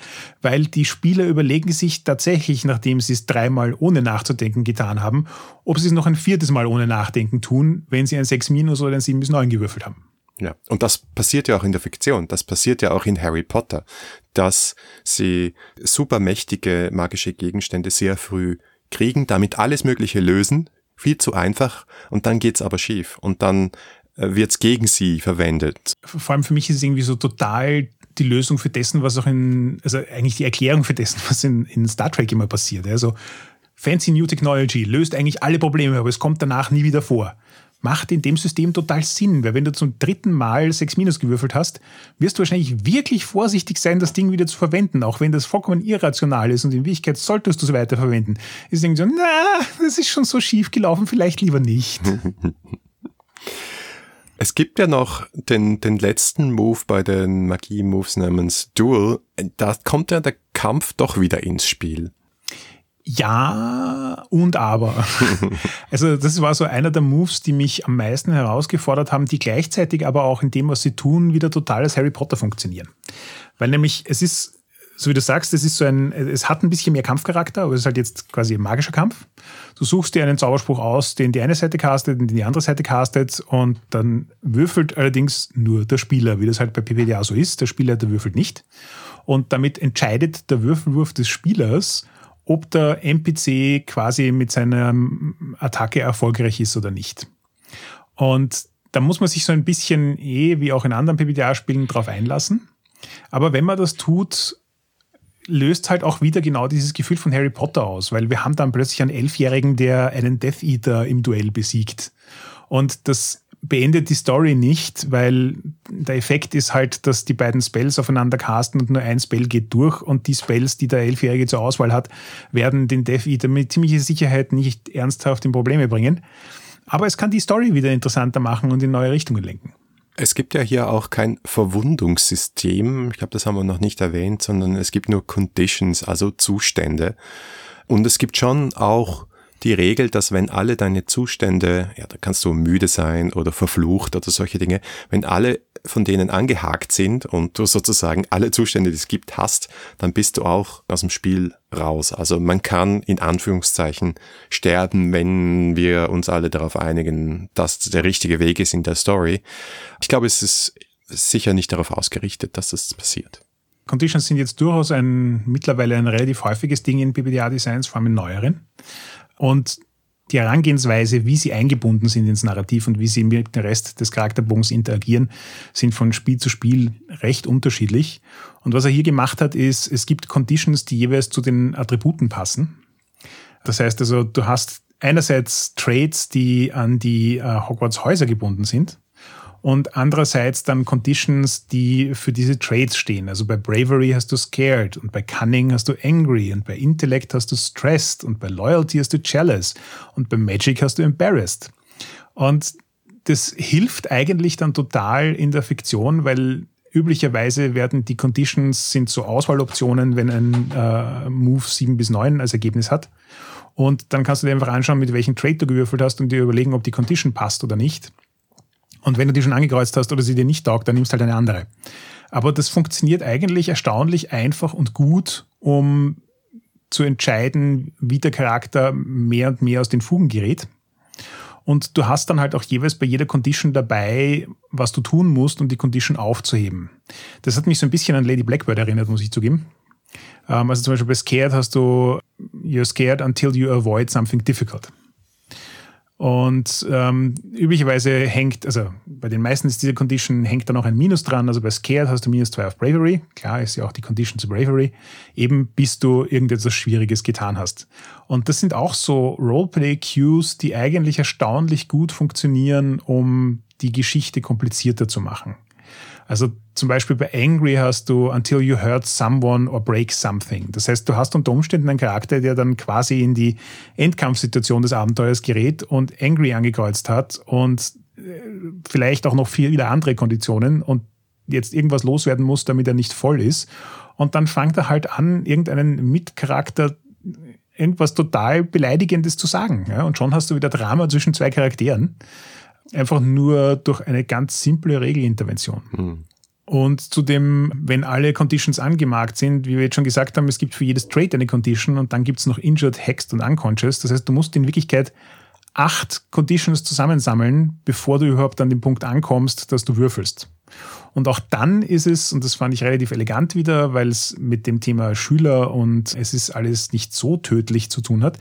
weil die Spieler überlegen sich tatsächlich, nachdem sie es dreimal ohne nachzudenken getan haben, ob sie es noch ein viertes Mal ohne Nachdenken tun, wenn sie ein 6 minus oder ein 7 bis 9 gewürfelt haben. Ja, und das passiert ja auch in der Fiktion. Das passiert ja auch in Harry Potter, dass sie supermächtige magische Gegenstände sehr früh kriegen, damit alles Mögliche lösen, viel zu einfach und dann geht's aber schief und dann äh, wird's gegen sie verwendet. Vor allem für mich ist es irgendwie so total die Lösung für dessen, was auch in, also eigentlich die Erklärung für dessen, was in, in Star Trek immer passiert. Also Fancy New Technology löst eigentlich alle Probleme, aber es kommt danach nie wieder vor macht in dem System total Sinn, weil wenn du zum dritten Mal 6 Minus gewürfelt hast, wirst du wahrscheinlich wirklich vorsichtig sein, das Ding wieder zu verwenden, auch wenn das vollkommen irrational ist und in Wirklichkeit solltest du es weiterverwenden. Ist irgendwie so, na, das ist schon so schief gelaufen, vielleicht lieber nicht. Es gibt ja noch den, den letzten Move bei den Magie-Moves namens Duel. Da kommt ja der Kampf doch wieder ins Spiel. Ja und aber. also das war so einer der Moves, die mich am meisten herausgefordert haben, die gleichzeitig aber auch in dem, was sie tun, wieder total als Harry Potter funktionieren. Weil nämlich es ist, so wie du sagst, es ist so ein, es hat ein bisschen mehr Kampfcharakter, aber es ist halt jetzt quasi ein magischer Kampf. Du suchst dir einen Zauberspruch aus, den die eine Seite castet, den die andere Seite castet und dann würfelt allerdings nur der Spieler, wie das halt bei PPDA so ist. Der Spieler, der würfelt nicht. Und damit entscheidet der Würfelwurf des Spielers, ob der NPC quasi mit seiner Attacke erfolgreich ist oder nicht. Und da muss man sich so ein bisschen eh, wie auch in anderen PBTA-Spielen, drauf einlassen. Aber wenn man das tut, löst halt auch wieder genau dieses Gefühl von Harry Potter aus, weil wir haben dann plötzlich einen Elfjährigen, der einen Death Eater im Duell besiegt. Und das beendet die Story nicht, weil der Effekt ist halt, dass die beiden Spells aufeinander casten und nur ein Spell geht durch und die Spells, die der Elfjährige zur Auswahl hat, werden den Death Eater mit ziemlicher Sicherheit nicht ernsthaft in Probleme bringen. Aber es kann die Story wieder interessanter machen und in neue Richtungen lenken. Es gibt ja hier auch kein Verwundungssystem, ich glaube, das haben wir noch nicht erwähnt, sondern es gibt nur Conditions, also Zustände. Und es gibt schon auch die Regel, dass wenn alle deine Zustände, ja, da kannst du müde sein oder verflucht oder solche Dinge, wenn alle von denen angehakt sind und du sozusagen alle Zustände, die es gibt, hast, dann bist du auch aus dem Spiel raus. Also man kann in Anführungszeichen sterben, wenn wir uns alle darauf einigen, dass der richtige Weg ist in der Story. Ich glaube, es ist sicher nicht darauf ausgerichtet, dass das passiert. Conditions sind jetzt durchaus ein mittlerweile ein relativ häufiges Ding in BBDA-Designs, vor allem in neueren. Und die Herangehensweise, wie sie eingebunden sind ins Narrativ und wie sie mit dem Rest des Charakterbogens interagieren, sind von Spiel zu Spiel recht unterschiedlich. Und was er hier gemacht hat, ist, es gibt Conditions, die jeweils zu den Attributen passen. Das heißt also, du hast einerseits Traits, die an die äh, Hogwarts Häuser gebunden sind und andererseits dann Conditions, die für diese Traits stehen. Also bei Bravery hast du Scared und bei Cunning hast du Angry und bei Intellect hast du Stressed und bei Loyalty hast du Jealous und bei Magic hast du Embarrassed. Und das hilft eigentlich dann total in der Fiktion, weil üblicherweise werden die Conditions sind so Auswahloptionen, wenn ein äh, Move 7 bis 9 als Ergebnis hat. Und dann kannst du dir einfach anschauen, mit welchem Trade du gewürfelt hast und dir überlegen, ob die Condition passt oder nicht. Und wenn du die schon angekreuzt hast oder sie dir nicht taugt, dann nimmst halt eine andere. Aber das funktioniert eigentlich erstaunlich einfach und gut, um zu entscheiden, wie der Charakter mehr und mehr aus den Fugen gerät. Und du hast dann halt auch jeweils bei jeder Condition dabei, was du tun musst, um die Condition aufzuheben. Das hat mich so ein bisschen an Lady Blackbird erinnert, muss ich zugeben. Ähm, also zum Beispiel bei Scared hast du You're scared until you avoid something difficult. Und ähm, üblicherweise hängt, also bei den meisten ist diese Condition, hängt da noch ein Minus dran. Also bei Scared hast du minus zwei auf Bravery. Klar ist ja auch die Condition zu Bravery. Eben bis du irgendetwas Schwieriges getan hast. Und das sind auch so Roleplay-Cues, die eigentlich erstaunlich gut funktionieren, um die Geschichte komplizierter zu machen. Also zum Beispiel bei Angry hast du Until you hurt someone or break something. Das heißt, du hast unter Umständen einen Charakter, der dann quasi in die Endkampfsituation des Abenteuers gerät und Angry angekreuzt hat und äh, vielleicht auch noch viele andere Konditionen und jetzt irgendwas loswerden muss, damit er nicht voll ist. Und dann fängt er halt an, irgendeinen Mitcharakter irgendwas total Beleidigendes zu sagen. Ja? Und schon hast du wieder Drama zwischen zwei Charakteren. Einfach nur durch eine ganz simple Regelintervention. Mhm. Und zudem, wenn alle Conditions angemarkt sind, wie wir jetzt schon gesagt haben, es gibt für jedes Trade eine Condition und dann gibt es noch Injured, Hexed und Unconscious. Das heißt, du musst in Wirklichkeit acht Conditions zusammensammeln, bevor du überhaupt an den Punkt ankommst, dass du würfelst. Und auch dann ist es, und das fand ich relativ elegant wieder, weil es mit dem Thema Schüler und es ist alles nicht so tödlich zu tun hat.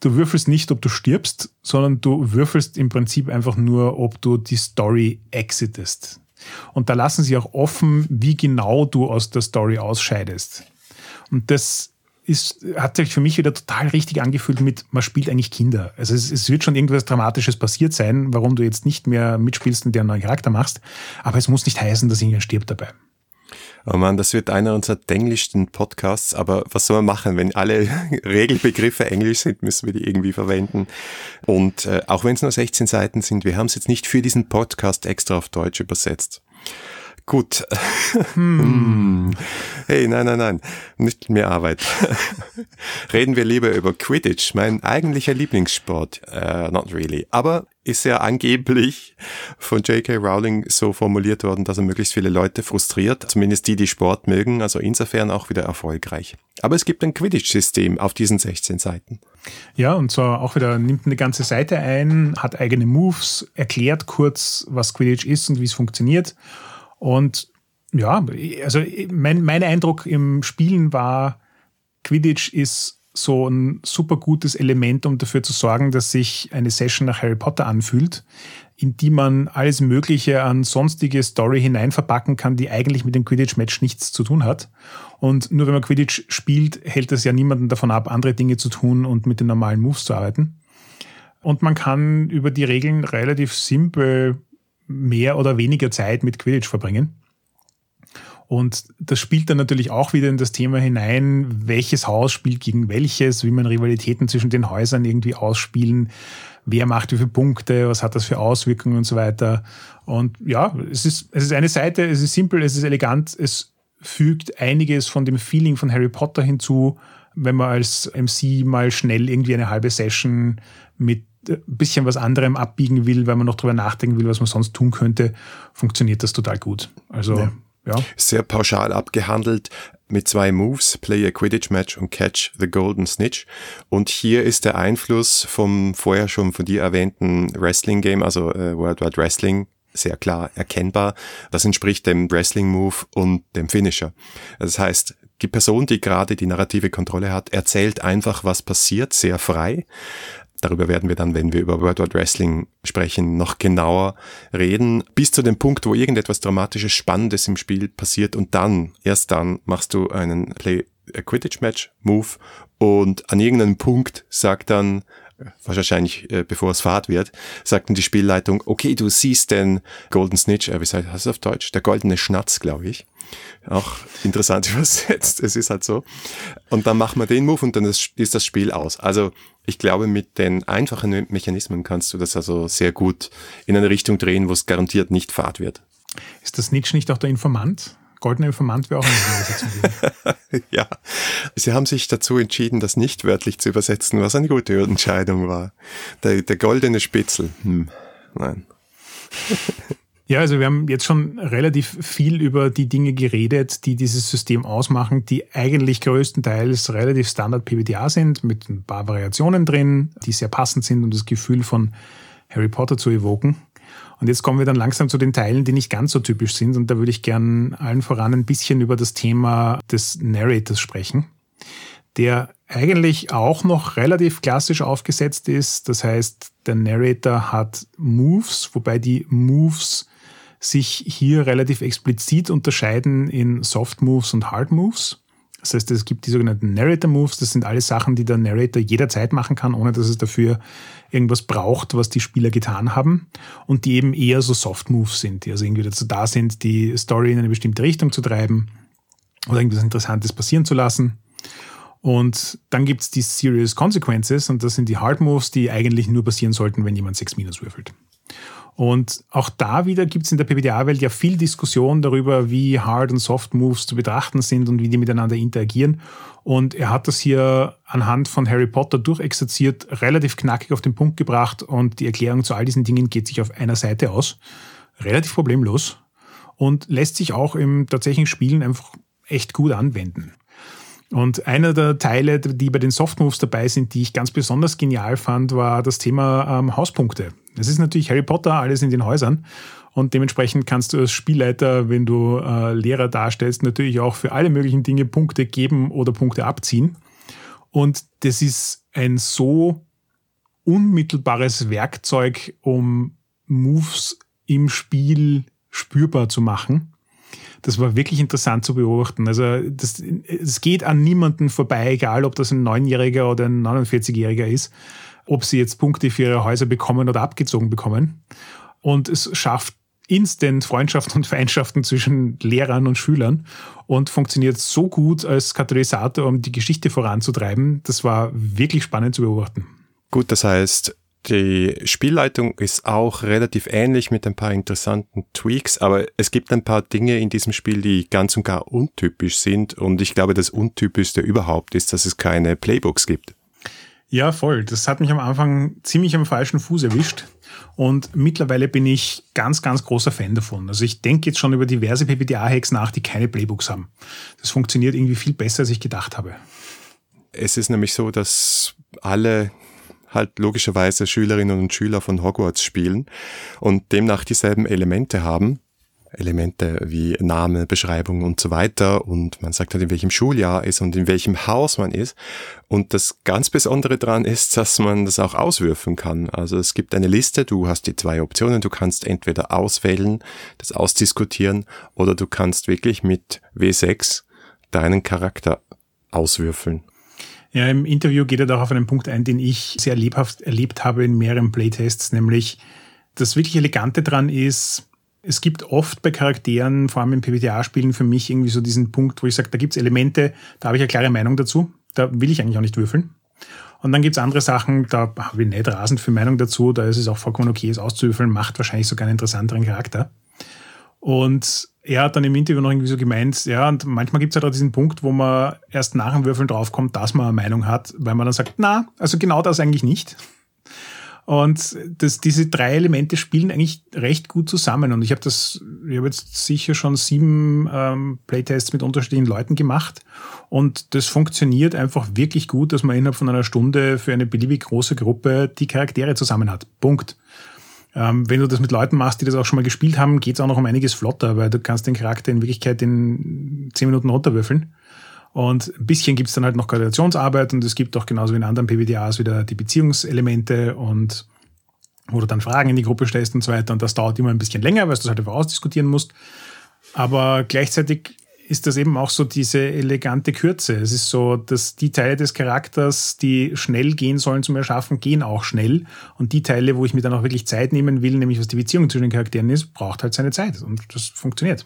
Du würfelst nicht, ob du stirbst, sondern du würfelst im Prinzip einfach nur, ob du die Story exitest. Und da lassen sie auch offen, wie genau du aus der Story ausscheidest. Und das ist, hat sich für mich wieder total richtig angefühlt mit, man spielt eigentlich Kinder. Also es, es, wird schon irgendwas Dramatisches passiert sein, warum du jetzt nicht mehr mitspielst und dir einen neuen Charakter machst. Aber es muss nicht heißen, dass irgendjemand stirbt dabei. Oh man, das wird einer unserer denglischsten Podcasts, aber was soll man machen, wenn alle Regelbegriffe englisch sind, müssen wir die irgendwie verwenden. Und äh, auch wenn es nur 16 Seiten sind, wir haben es jetzt nicht für diesen Podcast extra auf Deutsch übersetzt. Gut. Hm. Hey, nein, nein, nein, nicht mehr Arbeit. Reden wir lieber über Quidditch, mein eigentlicher Lieblingssport. Uh, not really. Aber ist ja angeblich von J.K. Rowling so formuliert worden, dass er möglichst viele Leute frustriert, zumindest die, die Sport mögen, also insofern auch wieder erfolgreich. Aber es gibt ein Quidditch-System auf diesen 16 Seiten. Ja, und zwar auch wieder nimmt eine ganze Seite ein, hat eigene Moves, erklärt kurz, was Quidditch ist und wie es funktioniert und ja, also mein, mein Eindruck im Spielen war, Quidditch ist so ein super gutes Element, um dafür zu sorgen, dass sich eine Session nach Harry Potter anfühlt, in die man alles Mögliche an sonstige Story hineinverpacken kann, die eigentlich mit dem Quidditch-Match nichts zu tun hat. Und nur wenn man Quidditch spielt, hält das ja niemanden davon ab, andere Dinge zu tun und mit den normalen Moves zu arbeiten. Und man kann über die Regeln relativ simpel mehr oder weniger Zeit mit Quidditch verbringen. Und das spielt dann natürlich auch wieder in das Thema hinein, welches Haus spielt gegen welches, wie man Rivalitäten zwischen den Häusern irgendwie ausspielen, wer macht wie viele Punkte, was hat das für Auswirkungen und so weiter. Und ja, es ist, es ist eine Seite, es ist simpel, es ist elegant, es fügt einiges von dem Feeling von Harry Potter hinzu, wenn man als MC mal schnell irgendwie eine halbe Session mit ein bisschen was anderem abbiegen will, weil man noch drüber nachdenken will, was man sonst tun könnte, funktioniert das total gut. Also, ja. ja. Sehr pauschal abgehandelt mit zwei Moves, Play a Quidditch Match und Catch the Golden Snitch. Und hier ist der Einfluss vom vorher schon von dir erwähnten Wrestling Game, also äh, World Wide Wrestling, sehr klar erkennbar. Das entspricht dem Wrestling Move und dem Finisher. Das heißt, die Person, die gerade die narrative Kontrolle hat, erzählt einfach, was passiert, sehr frei. Darüber werden wir dann, wenn wir über World Wide Wrestling sprechen, noch genauer reden. Bis zu dem Punkt, wo irgendetwas Dramatisches, Spannendes im Spiel passiert und dann, erst dann, machst du einen Play a Quidditch Match Move und an irgendeinem Punkt sagt dann wahrscheinlich äh, bevor es Fahrt wird, sagt dann die Spielleitung, okay, du siehst den Golden Snitch, äh, wie heißt das auf Deutsch? Der goldene Schnatz, glaube ich. Auch interessant übersetzt, es ist halt so. Und dann machen wir den Move und dann ist, ist das Spiel aus. Also ich glaube, mit den einfachen Mechanismen kannst du das also sehr gut in eine Richtung drehen, wo es garantiert nicht Fahrt wird. Ist das Snitch nicht auch der Informant? Goldener Informant wäre auch eine Übersetzung. ja, sie haben sich dazu entschieden, das nicht wörtlich zu übersetzen, was eine gute Entscheidung war. Der, der goldene Spitzel. Hm, nein. Ja, also wir haben jetzt schon relativ viel über die Dinge geredet, die dieses System ausmachen, die eigentlich größtenteils relativ Standard PBTA sind, mit ein paar Variationen drin, die sehr passend sind, um das Gefühl von Harry Potter zu evoken. Und jetzt kommen wir dann langsam zu den Teilen, die nicht ganz so typisch sind. Und da würde ich gern allen voran ein bisschen über das Thema des Narrators sprechen, der eigentlich auch noch relativ klassisch aufgesetzt ist. Das heißt, der Narrator hat Moves, wobei die Moves sich hier relativ explizit unterscheiden in Soft Moves und Hard Moves. Das heißt, es gibt die sogenannten Narrator Moves. Das sind alles Sachen, die der Narrator jederzeit machen kann, ohne dass es dafür irgendwas braucht, was die Spieler getan haben. Und die eben eher so Soft Moves sind, die also irgendwie dazu da sind, die Story in eine bestimmte Richtung zu treiben oder irgendwas Interessantes passieren zu lassen. Und dann gibt's die Serious Consequences und das sind die Hard Moves, die eigentlich nur passieren sollten, wenn jemand 6 Minus würfelt. Und auch da wieder gibt es in der PBTA-Welt ja viel Diskussion darüber, wie Hard- und Soft-Moves zu betrachten sind und wie die miteinander interagieren. Und er hat das hier anhand von Harry Potter durchexerziert, relativ knackig auf den Punkt gebracht und die Erklärung zu all diesen Dingen geht sich auf einer Seite aus. Relativ problemlos und lässt sich auch im tatsächlichen Spielen einfach echt gut anwenden. Und einer der Teile, die bei den Softmoves dabei sind, die ich ganz besonders genial fand, war das Thema ähm, Hauspunkte. Es ist natürlich Harry Potter, alles in den Häusern. Und dementsprechend kannst du als Spielleiter, wenn du äh, Lehrer darstellst, natürlich auch für alle möglichen Dinge Punkte geben oder Punkte abziehen. Und das ist ein so unmittelbares Werkzeug, um Moves im Spiel spürbar zu machen das war wirklich interessant zu beobachten. Also es geht an niemanden vorbei, egal ob das ein Neunjähriger oder ein 49-Jähriger ist, ob sie jetzt Punkte für ihre Häuser bekommen oder abgezogen bekommen. Und es schafft instant Freundschaften und Feindschaften zwischen Lehrern und Schülern und funktioniert so gut als Katalysator, um die Geschichte voranzutreiben. Das war wirklich spannend zu beobachten. Gut, das heißt, die Spielleitung ist auch relativ ähnlich mit ein paar interessanten Tweaks, aber es gibt ein paar Dinge in diesem Spiel, die ganz und gar untypisch sind. Und ich glaube, das Untypischste überhaupt ist, dass es keine Playbooks gibt. Ja, voll. Das hat mich am Anfang ziemlich am falschen Fuß erwischt. Und mittlerweile bin ich ganz, ganz großer Fan davon. Also ich denke jetzt schon über diverse PPTA-Hacks nach, die keine Playbooks haben. Das funktioniert irgendwie viel besser, als ich gedacht habe. Es ist nämlich so, dass alle halt logischerweise Schülerinnen und Schüler von Hogwarts spielen und demnach dieselben Elemente haben. Elemente wie Name, Beschreibung und so weiter. Und man sagt halt, in welchem Schuljahr ist und in welchem Haus man ist. Und das ganz Besondere daran ist, dass man das auch auswürfen kann. Also es gibt eine Liste, du hast die zwei Optionen. Du kannst entweder auswählen, das ausdiskutieren, oder du kannst wirklich mit W6 deinen Charakter auswürfeln. Ja, im Interview geht er doch auf einen Punkt ein, den ich sehr lebhaft erlebt habe in mehreren Playtests, nämlich das wirklich Elegante dran ist, es gibt oft bei Charakteren, vor allem in PBTA-Spielen, für mich irgendwie so diesen Punkt, wo ich sage, da gibt's Elemente, da habe ich eine klare Meinung dazu, da will ich eigentlich auch nicht würfeln. Und dann gibt's andere Sachen, da habe ich nicht rasend viel Meinung dazu, da ist es auch vollkommen okay, es auszuwürfeln, macht wahrscheinlich sogar einen interessanteren Charakter. Und er hat dann im Interview noch irgendwie so gemeint, ja, und manchmal gibt es halt auch diesen Punkt, wo man erst nach dem Würfeln draufkommt, dass man eine Meinung hat, weil man dann sagt, na, also genau das eigentlich nicht. Und das, diese drei Elemente spielen eigentlich recht gut zusammen. Und ich habe das, ich habe jetzt sicher schon sieben ähm, Playtests mit unterschiedlichen Leuten gemacht. Und das funktioniert einfach wirklich gut, dass man innerhalb von einer Stunde für eine beliebig große Gruppe die Charaktere zusammen hat. Punkt. Ähm, wenn du das mit Leuten machst, die das auch schon mal gespielt haben, geht es auch noch um einiges flotter, weil du kannst den Charakter in Wirklichkeit in zehn Minuten runterwürfeln. Und ein bisschen gibt's dann halt noch Koordinationsarbeit und es gibt auch genauso wie in anderen PBDAs wieder die Beziehungselemente und wo du dann Fragen in die Gruppe stellst und so weiter. Und das dauert immer ein bisschen länger, weil du das halt einfach ausdiskutieren musst. Aber gleichzeitig ist das eben auch so diese elegante Kürze. Es ist so, dass die Teile des Charakters, die schnell gehen sollen zum Erschaffen, gehen auch schnell. Und die Teile, wo ich mir dann auch wirklich Zeit nehmen will, nämlich was die Beziehung zwischen den Charakteren ist, braucht halt seine Zeit. Und das funktioniert.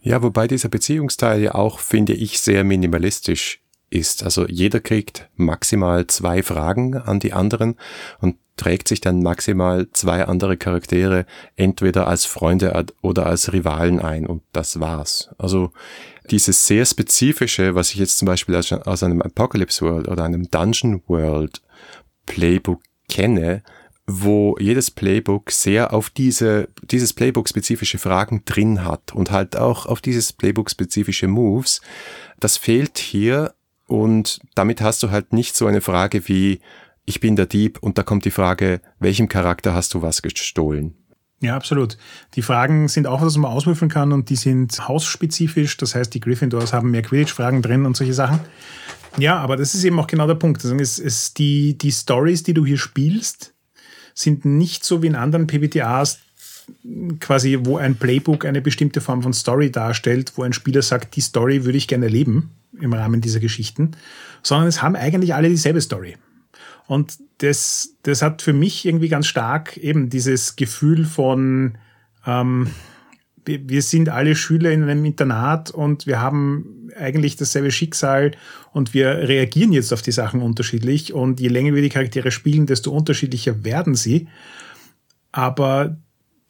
Ja, wobei dieser Beziehungsteil ja auch, finde ich, sehr minimalistisch ist. Also jeder kriegt maximal zwei Fragen an die anderen und trägt sich dann maximal zwei andere Charaktere entweder als Freunde oder als Rivalen ein und das war's. Also dieses sehr spezifische, was ich jetzt zum Beispiel aus, einem Apocalypse World oder einem Dungeon World Playbook kenne, wo jedes Playbook sehr auf diese, dieses Playbook spezifische Fragen drin hat und halt auch auf dieses Playbook spezifische Moves. Das fehlt hier und damit hast du halt nicht so eine Frage wie, ich bin der Dieb und da kommt die Frage, welchem Charakter hast du was gestohlen? Ja, absolut. Die Fragen sind auch, was man auswürfeln kann und die sind hausspezifisch. Das heißt, die Gryffindors haben mehr Quidditch-Fragen drin und solche Sachen. Ja, aber das ist eben auch genau der Punkt. Also es, es, die, die Stories, die du hier spielst, sind nicht so wie in anderen PBTAs quasi, wo ein Playbook eine bestimmte Form von Story darstellt, wo ein Spieler sagt, die Story würde ich gerne erleben im Rahmen dieser Geschichten, sondern es haben eigentlich alle dieselbe Story. Und das, das hat für mich irgendwie ganz stark eben dieses Gefühl von, ähm, wir sind alle Schüler in einem Internat und wir haben eigentlich dasselbe Schicksal und wir reagieren jetzt auf die Sachen unterschiedlich und je länger wir die Charaktere spielen, desto unterschiedlicher werden sie. Aber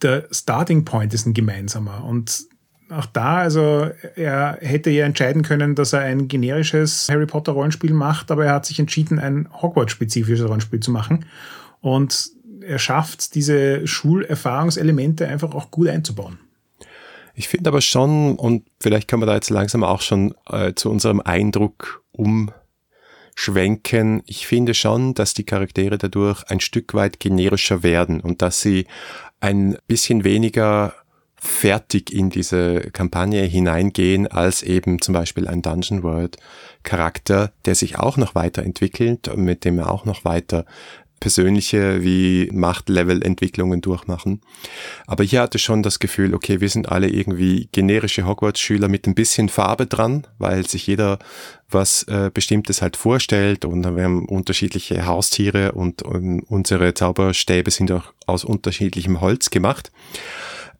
der Starting Point ist ein gemeinsamer und auch da, also er hätte ja entscheiden können, dass er ein generisches Harry Potter Rollenspiel macht, aber er hat sich entschieden, ein Hogwarts-spezifisches Rollenspiel zu machen. Und er schafft diese Schulerfahrungselemente einfach auch gut einzubauen. Ich finde aber schon, und vielleicht kann man da jetzt langsam auch schon äh, zu unserem Eindruck umschwenken, ich finde schon, dass die Charaktere dadurch ein Stück weit generischer werden und dass sie ein bisschen weniger fertig in diese Kampagne hineingehen als eben zum Beispiel ein Dungeon World Charakter, der sich auch noch weiterentwickelt, mit dem er auch noch weiter persönliche wie Machtlevel-Entwicklungen durchmachen. Aber hier hatte schon das Gefühl, okay, wir sind alle irgendwie generische Hogwarts-Schüler mit ein bisschen Farbe dran, weil sich jeder was äh, Bestimmtes halt vorstellt und wir haben unterschiedliche Haustiere und, und unsere Zauberstäbe sind auch aus unterschiedlichem Holz gemacht.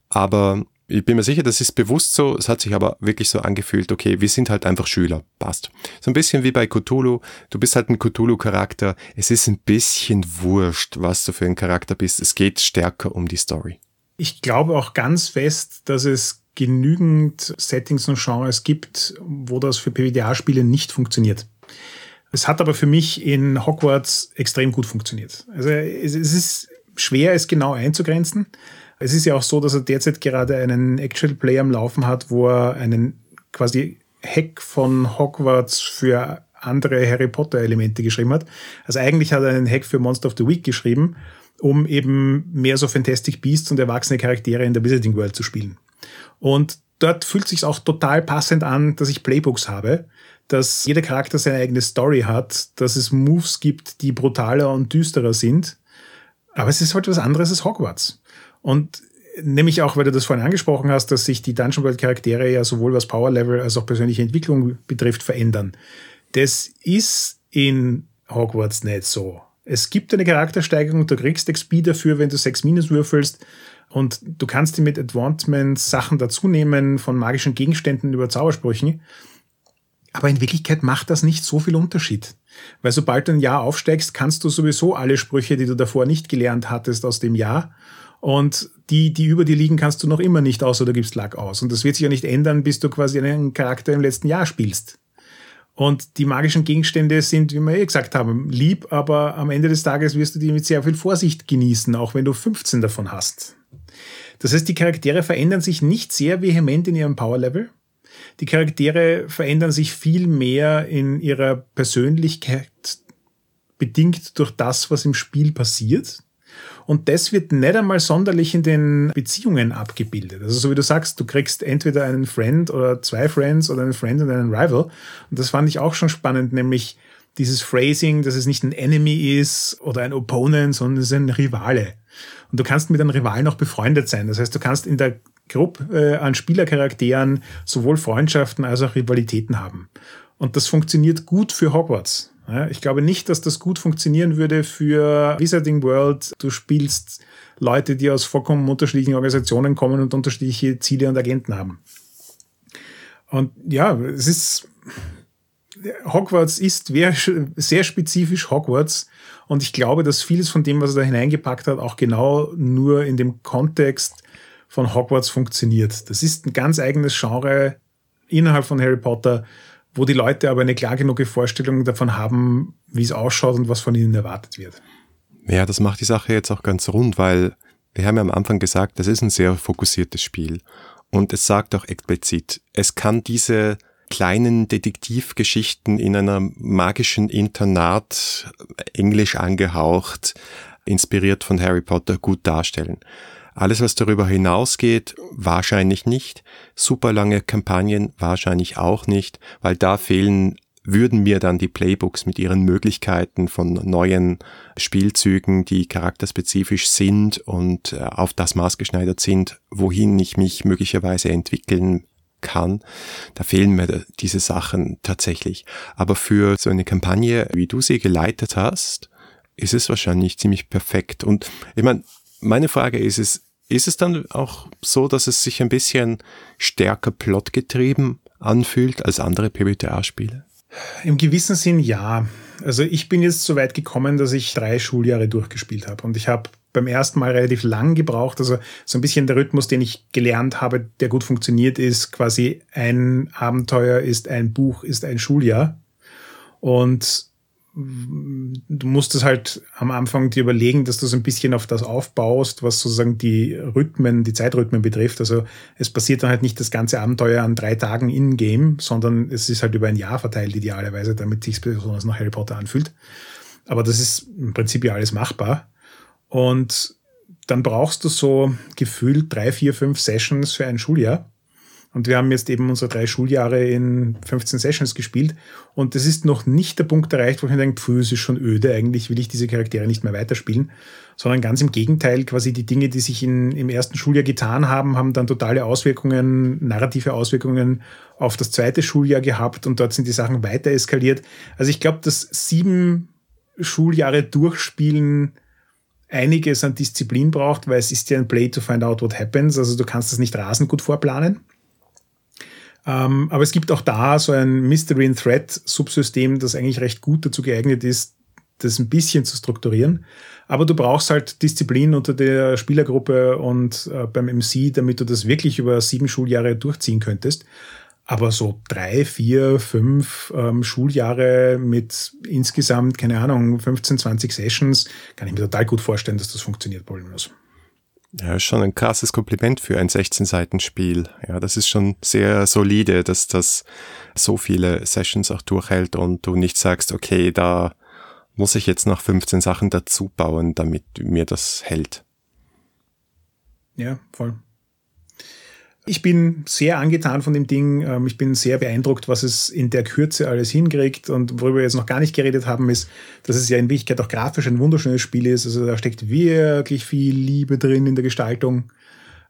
Aber ich bin mir sicher, das ist bewusst so. Es hat sich aber wirklich so angefühlt, okay, wir sind halt einfach Schüler. Passt. So ein bisschen wie bei Cthulhu. Du bist halt ein Cthulhu-Charakter. Es ist ein bisschen wurscht, was du für ein Charakter bist. Es geht stärker um die Story. Ich glaube auch ganz fest, dass es genügend Settings und Genres gibt, wo das für PWDA-Spiele nicht funktioniert. Es hat aber für mich in Hogwarts extrem gut funktioniert. Also es ist schwer, es genau einzugrenzen. Es ist ja auch so, dass er derzeit gerade einen Actual Play am Laufen hat, wo er einen quasi Hack von Hogwarts für andere Harry Potter Elemente geschrieben hat. Also eigentlich hat er einen Hack für Monster of the Week geschrieben, um eben mehr so Fantastic Beasts und erwachsene Charaktere in der Wizarding World zu spielen. Und dort fühlt sich auch total passend an, dass ich Playbooks habe, dass jeder Charakter seine eigene Story hat, dass es Moves gibt, die brutaler und düsterer sind. Aber es ist halt was anderes als Hogwarts. Und nämlich auch, weil du das vorhin angesprochen hast, dass sich die Dungeon World Charaktere ja sowohl was Power Level als auch persönliche Entwicklung betrifft, verändern. Das ist in Hogwarts nicht so. Es gibt eine Charaktersteigerung, du kriegst XP dafür, wenn du 6 Minus würfelst und du kannst dir mit Advancements Sachen dazunehmen, von magischen Gegenständen über Zaubersprüchen. Aber in Wirklichkeit macht das nicht so viel Unterschied. Weil sobald du ein Jahr aufsteigst, kannst du sowieso alle Sprüche, die du davor nicht gelernt hattest aus dem Jahr, und die, die über dir liegen, kannst du noch immer nicht aus oder gibst Lack aus. Und das wird sich ja nicht ändern, bis du quasi einen Charakter im letzten Jahr spielst. Und die magischen Gegenstände sind, wie wir eh gesagt haben, lieb, aber am Ende des Tages wirst du die mit sehr viel Vorsicht genießen, auch wenn du 15 davon hast. Das heißt, die Charaktere verändern sich nicht sehr vehement in ihrem Power-Level. Die Charaktere verändern sich viel mehr in ihrer Persönlichkeit bedingt durch das, was im Spiel passiert. Und das wird nicht einmal sonderlich in den Beziehungen abgebildet. Also so wie du sagst, du kriegst entweder einen Friend oder zwei Friends oder einen Friend und einen Rival. Und das fand ich auch schon spannend, nämlich dieses Phrasing, dass es nicht ein Enemy ist oder ein Opponent, sondern es ist ein Rivale. Und du kannst mit einem Rivalen auch befreundet sein. Das heißt, du kannst in der Gruppe äh, an Spielercharakteren sowohl Freundschaften als auch Rivalitäten haben. Und das funktioniert gut für Hogwarts. Ich glaube nicht, dass das gut funktionieren würde für Wizarding World. Du spielst Leute, die aus vollkommen unterschiedlichen Organisationen kommen und unterschiedliche Ziele und Agenten haben. Und ja, es ist, Hogwarts ist sehr spezifisch Hogwarts. Und ich glaube, dass vieles von dem, was er da hineingepackt hat, auch genau nur in dem Kontext von Hogwarts funktioniert. Das ist ein ganz eigenes Genre innerhalb von Harry Potter wo die Leute aber eine klar genug Vorstellung davon haben, wie es ausschaut und was von ihnen erwartet wird. Ja, das macht die Sache jetzt auch ganz rund, weil wir haben ja am Anfang gesagt, das ist ein sehr fokussiertes Spiel. Und es sagt auch explizit, es kann diese kleinen Detektivgeschichten in einer magischen Internat, englisch angehaucht, inspiriert von Harry Potter, gut darstellen. Alles, was darüber hinausgeht, wahrscheinlich nicht. Super lange Kampagnen wahrscheinlich auch nicht, weil da fehlen würden mir dann die Playbooks mit ihren Möglichkeiten von neuen Spielzügen, die charakterspezifisch sind und äh, auf das maßgeschneidert sind, wohin ich mich möglicherweise entwickeln kann, da fehlen mir diese Sachen tatsächlich. Aber für so eine Kampagne, wie du sie geleitet hast, ist es wahrscheinlich ziemlich perfekt. Und ich meine, meine Frage ist es, ist es dann auch so, dass es sich ein bisschen stärker plotgetrieben anfühlt als andere PBTA-Spiele? Im gewissen Sinn ja. Also ich bin jetzt so weit gekommen, dass ich drei Schuljahre durchgespielt habe und ich habe beim ersten Mal relativ lang gebraucht. Also so ein bisschen der Rhythmus, den ich gelernt habe, der gut funktioniert, ist quasi ein Abenteuer ist ein Buch, ist ein Schuljahr. Und du musst es halt am Anfang dir überlegen, dass du so ein bisschen auf das aufbaust, was sozusagen die Rhythmen, die Zeitrhythmen betrifft. Also es passiert dann halt nicht das ganze Abenteuer an drei Tagen in-game, sondern es ist halt über ein Jahr verteilt idealerweise, damit sich besonders nach Harry Potter anfühlt. Aber das ist im Prinzip ja alles machbar. Und dann brauchst du so gefühlt drei, vier, fünf Sessions für ein Schuljahr. Und wir haben jetzt eben unsere drei Schuljahre in 15 Sessions gespielt. Und das ist noch nicht der Punkt erreicht, wo ich mir denke, pfuh, es ist schon öde, eigentlich will ich diese Charaktere nicht mehr weiterspielen. Sondern ganz im Gegenteil, quasi die Dinge, die sich in, im ersten Schuljahr getan haben, haben dann totale Auswirkungen, narrative Auswirkungen auf das zweite Schuljahr gehabt. Und dort sind die Sachen weiter eskaliert. Also ich glaube, dass sieben Schuljahre durchspielen einiges an Disziplin braucht, weil es ist ja ein Play to find out what happens. Also du kannst das nicht rasend gut vorplanen. Ähm, aber es gibt auch da so ein Mystery and Threat Subsystem, das eigentlich recht gut dazu geeignet ist, das ein bisschen zu strukturieren. Aber du brauchst halt Disziplin unter der Spielergruppe und äh, beim MC, damit du das wirklich über sieben Schuljahre durchziehen könntest. Aber so drei, vier, fünf ähm, Schuljahre mit insgesamt, keine Ahnung, 15, 20 Sessions, kann ich mir total gut vorstellen, dass das funktioniert problemlos. Ja, schon ein krasses Kompliment für ein 16-Seiten-Spiel. Ja, das ist schon sehr solide, dass das so viele Sessions auch durchhält und du nicht sagst, okay, da muss ich jetzt noch 15 Sachen dazu bauen, damit mir das hält. Ja, voll. Ich bin sehr angetan von dem Ding. Ähm, ich bin sehr beeindruckt, was es in der Kürze alles hinkriegt. Und worüber wir jetzt noch gar nicht geredet haben, ist, dass es ja in Wirklichkeit auch grafisch ein wunderschönes Spiel ist. Also da steckt wirklich viel Liebe drin in der Gestaltung.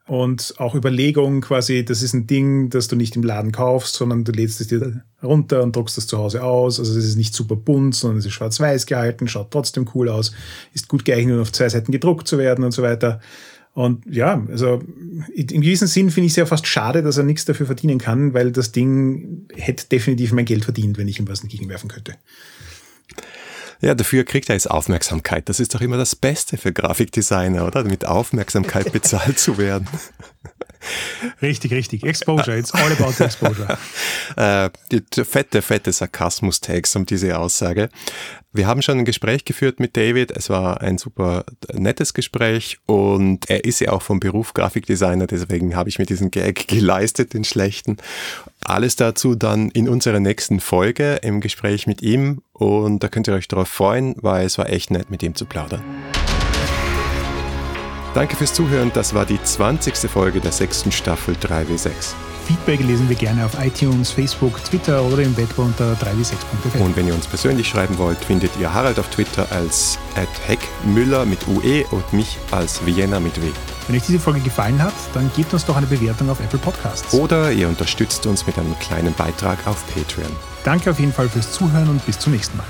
Und auch Überlegung quasi, das ist ein Ding, das du nicht im Laden kaufst, sondern du lädst es dir runter und druckst das zu Hause aus. Also es ist nicht super bunt, sondern es ist schwarz-weiß gehalten, schaut trotzdem cool aus, ist gut geeignet, auf zwei Seiten gedruckt zu werden und so weiter. Und ja, also im gewissen Sinn finde ich es ja fast schade, dass er nichts dafür verdienen kann, weil das Ding hätte definitiv mein Geld verdient, wenn ich ihm was entgegenwerfen könnte. Ja, dafür kriegt er jetzt Aufmerksamkeit. Das ist doch immer das Beste für Grafikdesigner, oder? Mit Aufmerksamkeit bezahlt zu werden. Richtig, richtig. Exposure. It's all about exposure. äh, fette, fette Sarkasmus-Tags um diese Aussage. Wir haben schon ein Gespräch geführt mit David. Es war ein super nettes Gespräch und er ist ja auch vom Beruf Grafikdesigner, deswegen habe ich mir diesen Gag geleistet, den schlechten. Alles dazu dann in unserer nächsten Folge im Gespräch mit ihm und da könnt ihr euch darauf freuen, weil es war echt nett, mit ihm zu plaudern. Danke fürs Zuhören. Das war die 20. Folge der sechsten Staffel 3W6. Feedback lesen wir gerne auf iTunes, Facebook, Twitter oder im Web unter 3w6.fm. Und wenn ihr uns persönlich schreiben wollt, findet ihr Harald auf Twitter als @heckmüller mit UE und mich als Vienna mit W. Wenn euch diese Folge gefallen hat, dann gebt uns doch eine Bewertung auf Apple Podcasts. Oder ihr unterstützt uns mit einem kleinen Beitrag auf Patreon. Danke auf jeden Fall fürs Zuhören und bis zum nächsten Mal.